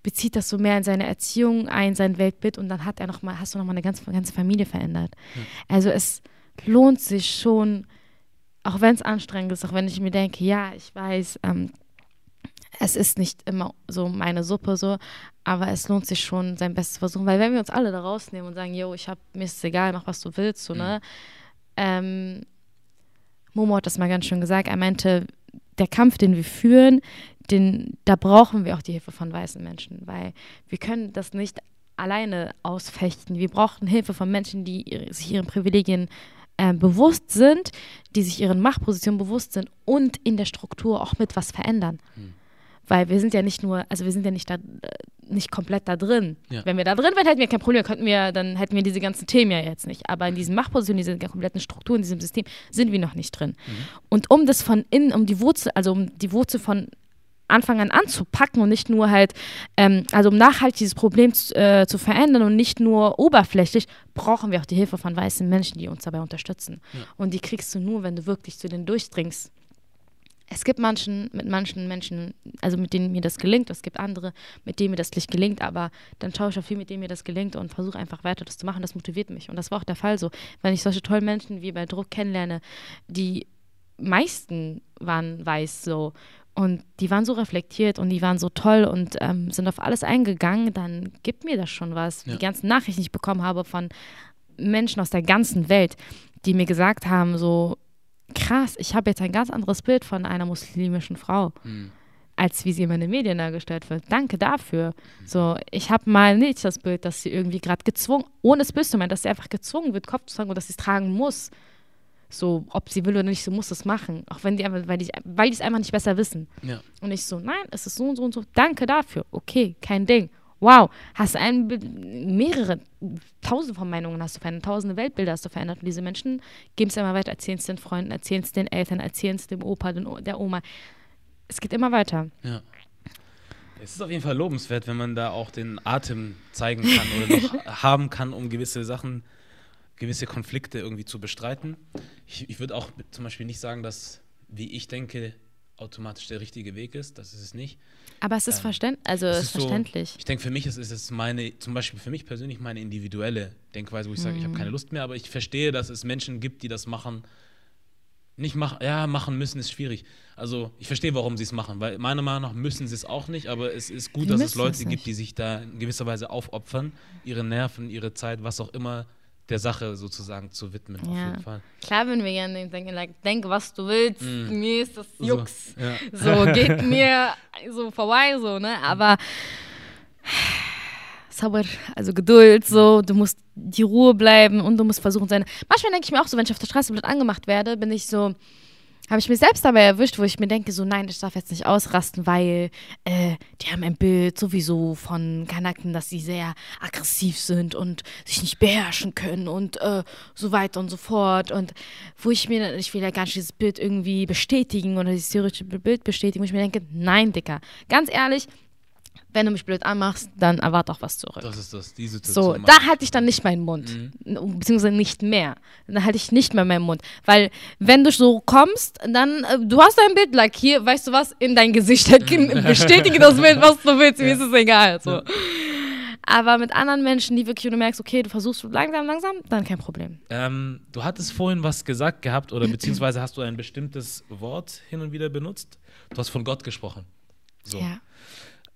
bezieht das so mehr in seine Erziehung ein, sein Weltbild und dann hat er noch mal, hast du noch mal eine ganze, ganze Familie verändert. Also es lohnt sich schon, auch wenn es anstrengend ist, auch wenn ich mir denke, ja, ich weiß, ähm, es ist nicht immer so meine Suppe so, aber es lohnt sich schon, sein Bestes zu versuchen, weil wenn wir uns alle da rausnehmen und sagen, yo, ich hab, mir ist es egal, mach was du willst, so, ne? Ähm, Momo hat das mal ganz schön gesagt, er meinte, der Kampf, den wir führen, den, da brauchen wir auch die Hilfe von weißen Menschen, weil wir können das nicht alleine ausfechten. Wir brauchen Hilfe von Menschen, die ihre, sich ihren Privilegien äh, bewusst sind, die sich ihren Machtpositionen bewusst sind und in der Struktur auch mit was verändern. Weil wir sind ja nicht nur, also wir sind ja nicht da, äh, nicht komplett da drin. Ja. Wenn wir da drin wären, hätten wir kein Problem, könnten wir, dann hätten wir diese ganzen Themen ja jetzt nicht. Aber in diesen Machtpositionen, diese kompletten Strukturen, in diesem System sind wir noch nicht drin. Und um das von innen, um die Wurzel, also um die Wurzel von Anfang an anzupacken und nicht nur halt, ähm, also um nachhaltig dieses Problem zu, äh, zu verändern und nicht nur oberflächlich, brauchen wir auch die Hilfe von weißen Menschen, die uns dabei unterstützen. Und die kriegst du nur, wenn du wirklich zu denen durchdringst. Es gibt manchen, mit manchen Menschen, also mit denen mir das gelingt, es gibt andere, mit denen mir das nicht gelingt, aber dann schaue ich auf viel, mit denen mir das gelingt und versuche einfach weiter das zu machen. Das motiviert mich. Und das war auch der Fall so. Wenn ich solche tollen Menschen wie bei Druck kennenlerne, die meisten waren weiß so und die waren so reflektiert und die waren so toll und ähm, sind auf alles eingegangen, dann gibt mir das schon was. Ja. Die ganzen Nachrichten, die ich bekommen habe von Menschen aus der ganzen Welt, die mir gesagt haben, so, krass, ich habe jetzt ein ganz anderes Bild von einer muslimischen Frau. Mhm. als wie sie immer in den Medien dargestellt wird. Danke dafür. So, ich habe mal nicht das Bild, dass sie irgendwie gerade gezwungen, ohne es böse zu meinen, dass sie einfach gezwungen wird, Kopf zu tragen und dass sie es tragen muss. So, ob sie will oder nicht, so muss es machen. Auch wenn die einfach, weil die weil die es einfach nicht besser wissen. Ja. Und ich so, nein, es ist so und so und so. Danke dafür. Okay, kein Ding. Wow, hast ein, mehrere, tausende von Meinungen hast du verändert, tausende Weltbilder hast du verändert. Und diese Menschen geben es immer weiter, erzählen es den Freunden, erzählen es den Eltern, erzählen es dem Opa, den, der Oma. Es geht immer weiter. Ja. Es ist auf jeden Fall lobenswert, wenn man da auch den Atem zeigen kann oder noch [laughs] haben kann, um gewisse Sachen, gewisse Konflikte irgendwie zu bestreiten. Ich, ich würde auch zum Beispiel nicht sagen, dass, wie ich denke, automatisch der richtige Weg ist. Das ist es nicht. Aber es ist, verständ also Es ist ist so- verständlich. Ich denke, für mich ist, ist es meine, zum Beispiel für mich persönlich meine individuelle Denkweise, wo ich sage, ich habe keine Lust mehr, aber ich verstehe, dass es Menschen gibt, die das machen. Nicht machen, ja, machen müssen ist schwierig. Also ich verstehe, warum sie es machen, weil meiner Meinung nach müssen sie es auch nicht, aber es ist gut, Sie dass es Leute es gibt, die sich da in gewisser Weise aufopfern, ihre Nerven, ihre Zeit, was auch immer, der Sache sozusagen zu widmen, auf Ja. jeden Fall. Klar würden wir gerne denken, like, denk, was du willst, mir ist das So, Jux. ja. So, geht [laughs] mir so vorbei, so, ne? Aber Sabr, also Geduld, so, du musst die Ruhe bleiben und du musst versuchen, seine. Manchmal denke ich mir auch so, wenn ich auf der Straße blöd angemacht werde, bin ich so, habe ich mich selbst dabei erwischt, wo ich mir denke, so, nein, ich darf jetzt nicht ausrasten, weil äh, die haben ein Bild sowieso von Kanaken, dass sie sehr aggressiv sind und sich nicht beherrschen können und äh, so weiter und so fort. Und wo ich mir, ich will ja gar nicht dieses Bild irgendwie bestätigen oder dieses theoretische Bild bestätigen, wo ich mir denke, nein, Dicker, ganz ehrlich, wenn du mich blöd anmachst, dann erwarte auch was zurück. Das ist das, die So, Situation. da halte ich dann nicht meinen Mund. Mhm. Beziehungsweise nicht mehr. Da halte ich nicht mehr meinen Mund. Weil, wenn du so kommst, dann, äh, du hast ein Bild, like hier, weißt du was, in dein Gesicht. [laughs] [laughs] Bestätige das Bild, was du willst, mir ist es egal. So. Aber mit anderen Menschen, die wirklich, du merkst, okay, du versuchst langsam, langsam, dann kein Problem. Ähm, du hattest vorhin was gesagt gehabt oder beziehungsweise hast du ein bestimmtes Wort hin und wieder benutzt. Du hast von Gott gesprochen. So. Ja.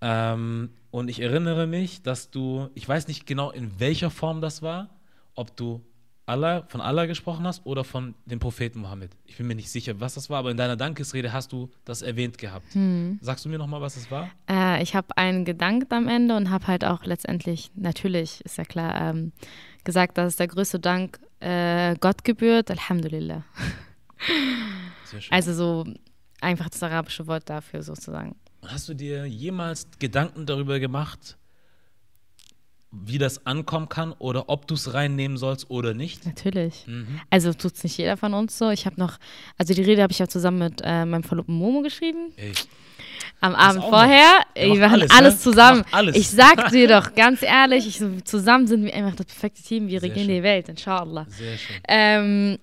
Ähm, und ich erinnere mich, dass du, ich weiß nicht genau in welcher Form das war, ob du Allah, von Allah gesprochen hast oder von dem Propheten Mohammed. Ich bin mir nicht sicher, was das war, aber in deiner Dankesrede hast du das erwähnt gehabt. Hm. Sagst du mir nochmal, was es war? Äh, ich habe einen gedankt am Ende und habe halt auch letztendlich, natürlich, ist ja klar, ähm, gesagt, dass der größte Dank äh, Gott gebührt. Alhamdulillah. Sehr schön. Also so einfach das arabische Wort dafür sozusagen. Hast du dir jemals Gedanken darüber gemacht, wie das ankommen kann oder ob du es reinnehmen sollst oder nicht? Natürlich. Mhm. Also tut es nicht jeder von uns so. Ich habe noch, also die Rede habe ich ja zusammen mit äh, meinem Verlobten Momo geschrieben. Ey, Am Abend vorher. Wir machen alles, alles, ne? zusammen. Alles. Ich sag [laughs] dir doch ganz ehrlich, ich, zusammen sind wir einfach das perfekte Team. Wir regieren die Welt, inshallah. sehr schön. Ähm,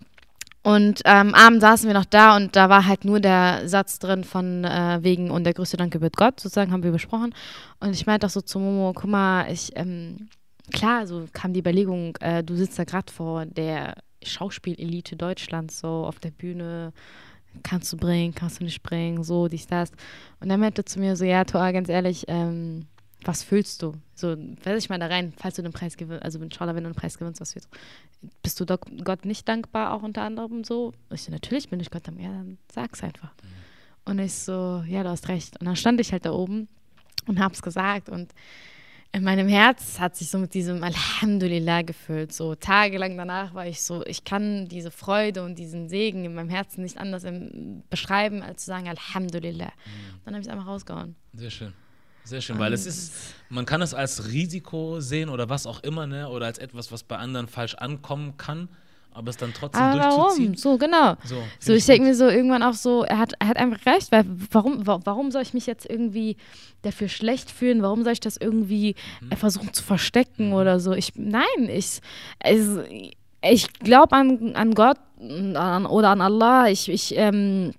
und am Abend saßen wir noch da und da war halt nur der Satz drin von äh, wegen und der größte Dank gebührt Gott, sozusagen haben wir besprochen. Und ich meinte auch so zu Momo, guck mal, ich, ähm, klar, so kam die Überlegung, äh, du sitzt da gerade vor der Schauspielelite Deutschlands, so auf der Bühne, kannst du bringen, kannst du nicht bringen, so, dies, das. Und er meinte zu mir so, ja, Toa, ganz ehrlich, ähm, was fühlst du? So, weiß ich mal da rein, falls du den Preis gewinnst, also inshallah, wenn du den Preis gewinnst, was fühlst du? Bist du doch Gott nicht dankbar, auch unter anderem so? Ich so, natürlich bin ich Gott dankbar. Ja, dann sag's einfach. Und ich so, ja, du hast recht. Und dann stand ich halt da oben und hab's gesagt und in meinem Herz hat sich so mit diesem Alhamdulillah gefüllt. So tagelang danach war ich so, ich kann diese Freude und diesen Segen in meinem Herzen nicht anders im, beschreiben, als zu sagen Alhamdulillah. Dann habe ich es einfach rausgehauen. Sehr schön. Sehr schön, weil es ist, man kann es als Risiko sehen oder was auch immer, ne? Oder als etwas, was bei anderen falsch ankommen kann, aber es dann trotzdem Aber warum? durchzuziehen. So, genau. So, So, ich denke mir so irgendwann auch so, er hat, er hat einfach recht, weil warum, wa- warum soll ich mich jetzt irgendwie dafür schlecht fühlen? Warum soll ich das irgendwie äh, versuchen zu verstecken oder so? Ich, nein, ich, es, ich glaube an, an Gott an, oder an Allah. Ich, ich ähm,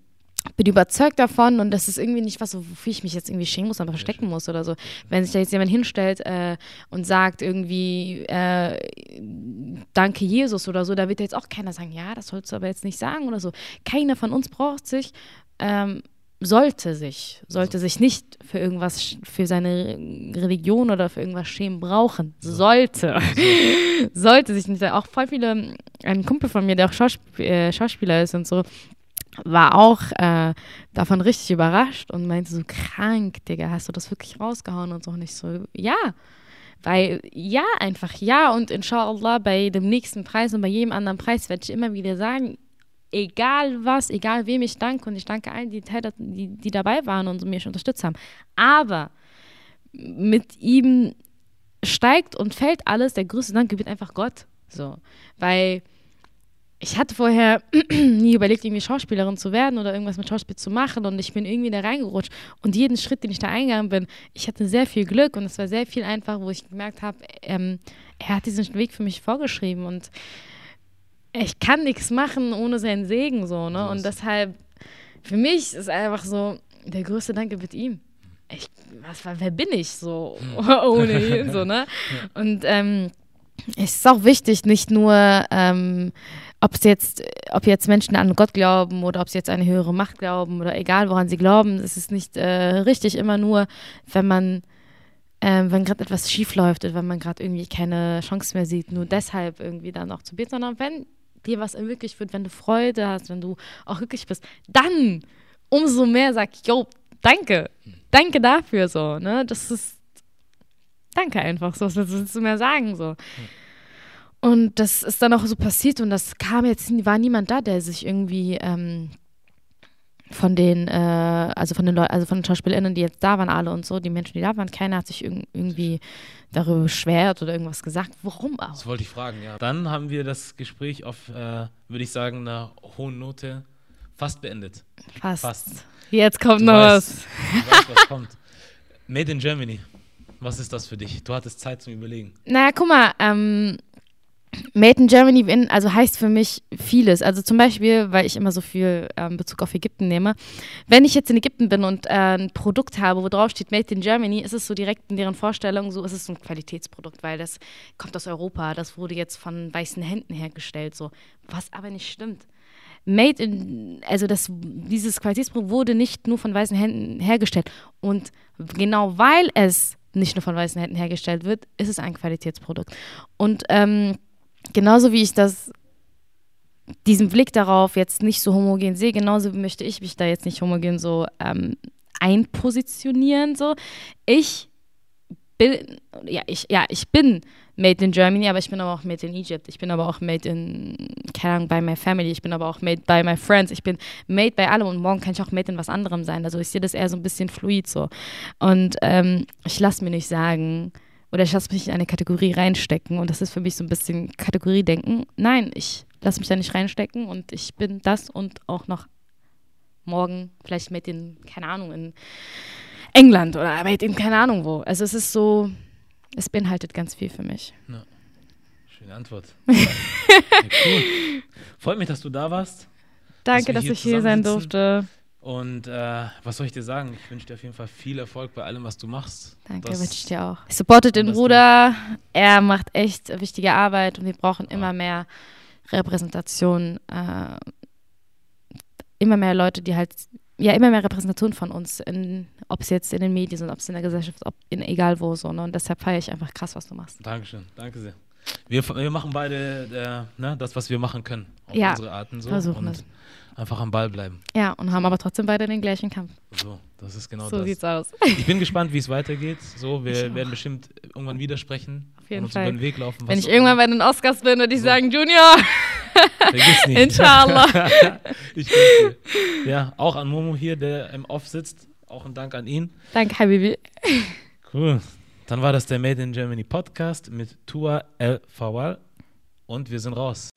bin überzeugt davon und das ist irgendwie nicht was, wofür ich mich jetzt irgendwie schämen muss, aber verstecken muss oder so. Wenn sich da jetzt jemand hinstellt äh, und sagt irgendwie, äh, danke Jesus oder so, da wird jetzt auch keiner sagen, ja, das sollst du aber jetzt nicht sagen oder so. Keiner von uns braucht sich ähm, sollte sich, sollte sich nicht für irgendwas, für seine Religion oder für irgendwas schämen brauchen. Sollte. [laughs] sollte sich nicht. Auch voll viele, ein Kumpel von mir, der auch Schauspiel, äh, Schauspieler ist und so, war auch äh, davon richtig überrascht und meinte so, krank, Digga, hast du das wirklich rausgehauen und so nicht so, ja. Weil ja, einfach ja und inshallah bei dem nächsten Preis und bei jedem anderen Preis werde ich immer wieder sagen, egal was, egal wem ich danke und ich danke allen, die, die, die dabei waren und mich unterstützt haben. Aber mit ihm steigt und fällt alles, der größte Dank gebührt einfach Gott. So, weil ich hatte vorher [clears throat] nie überlegt, irgendwie Schauspielerin zu werden oder irgendwas mit Schauspiel zu machen und ich bin irgendwie da reingerutscht und jeden Schritt, den ich da eingegangen bin, ich hatte sehr viel Glück und es war sehr viel einfach, wo ich gemerkt habe, ähm, er hat diesen Weg für mich vorgeschrieben und ich kann nichts machen ohne seinen Segen so, ne? Und deshalb, für mich ist einfach so, der größte Dank wird ihm. Ich, was, wer bin ich so hm. [laughs] ohne ihn, so, ne? [laughs] Und ähm, es ist auch wichtig, nicht nur, ähm, ob es jetzt, ob jetzt Menschen an Gott glauben oder ob sie jetzt eine höhere Macht glauben oder egal, woran sie glauben, es ist nicht äh, richtig immer nur, wenn man ähm, wenn gerade etwas schief läuft oder wenn man gerade irgendwie keine Chance mehr sieht, nur deshalb irgendwie dann noch zu beten, sondern wenn dir was ermöglicht wird, wenn du Freude hast, wenn du auch glücklich bist, dann umso mehr sag ich, yo, danke, danke dafür so, ne? Das ist, danke einfach so, was willst du mehr sagen so. Und das ist dann auch so passiert und das kam jetzt, war niemand da, der sich irgendwie ähm, von den, äh, also von den Leuten, also von den SchauspielerInnen, die jetzt da waren, alle und so, die Menschen, die da waren, keiner hat sich irg irgendwie darüber beschwert oder irgendwas gesagt. Warum auch? Das wollte ich fragen, ja. Dann haben wir das Gespräch auf, äh, würde ich sagen, einer hohen Note fast beendet. Fast. fast. Jetzt kommt du noch weißt, was. Weißt, was kommt. Made in Germany. Was ist das für dich? Du hattest Zeit zum Überlegen. Naja, guck mal, ähm, Made in Germany in, also heißt für mich vieles. Also zum Beispiel, weil ich immer so viel ähm, Bezug auf Ägypten nehme. Wenn ich jetzt in Ägypten bin und äh, ein Produkt habe, wo drauf steht Made in Germany, ist es so direkt in deren Vorstellung, so ist es ein Qualitätsprodukt, weil das kommt aus Europa, das wurde jetzt von weißen Händen hergestellt, so. Was aber nicht stimmt. Made in, also das, dieses Qualitätsprodukt wurde nicht nur von weißen Händen hergestellt. Und genau weil es nicht nur von weißen Händen hergestellt wird, ist es ein Qualitätsprodukt. Und ähm, genauso wie ich das diesen Blick darauf jetzt nicht so homogen sehe, genauso möchte ich mich da jetzt nicht homogen so ähm, einpositionieren. So. Ich bin, ja, ich, ja, ich bin made in Germany, aber ich bin aber auch made in Egypt. Ich bin aber auch made in, keine Ahnung, by my family. Ich bin aber auch made by my friends. Ich bin made bei allem und morgen kann ich auch made in was anderem sein. Also ich sehe das eher so ein bisschen fluid so. Und ähm, ich lasse mir nicht sagen, oder ich lasse mich in eine Kategorie reinstecken und das ist für mich so ein bisschen Kategoriedenken. Nein, ich lasse mich da nicht reinstecken und ich bin das und auch noch morgen vielleicht mit in, keine Ahnung, in England oder mit in keine Ahnung wo. Also es ist so, es beinhaltet ganz viel für mich. Ja. Schöne Antwort. [laughs] ja, cool. Freut mich, dass du da warst. Danke, dass, dass ich hier sein durfte. Und äh, was soll ich dir sagen? Ich wünsche dir auf jeden Fall viel Erfolg bei allem, was du machst. Danke, wünsche ich dir auch. Ich supporte den Bruder. Er macht echt wichtige Arbeit und wir brauchen ja. immer mehr Repräsentation. Äh, immer mehr Leute, die halt, ja, immer mehr Repräsentation von uns, ob es jetzt in den Medien sind, ob es in der Gesellschaft, ob in egal wo so. Ne? Und deshalb feiere ich einfach krass, was du machst. Dankeschön, danke sehr. Wir, wir machen beide äh, ne, das, was wir machen können. Auf ja, unsere Arten so. Versuchen und es einfach am Ball bleiben. Ja, und haben aber trotzdem beide den gleichen Kampf. So, das ist genau so das. So sieht's aus. Ich bin gespannt, wie es weitergeht. So, wir werden bestimmt irgendwann widersprechen. Auf jeden Fall. Über den Weg laufen. Wenn ich irgendwann bei den Oscars bin, würde ich so. sagen, Junior. Vergiss nicht. [laughs] [laughs] Inshallah. ich denke. Ja, auch an Momo hier, der im Off sitzt. Auch ein Dank an ihn. Danke, Habibi. Cool. Dann war das der Made in Germany Podcast mit Tua El Fawal und wir sind raus.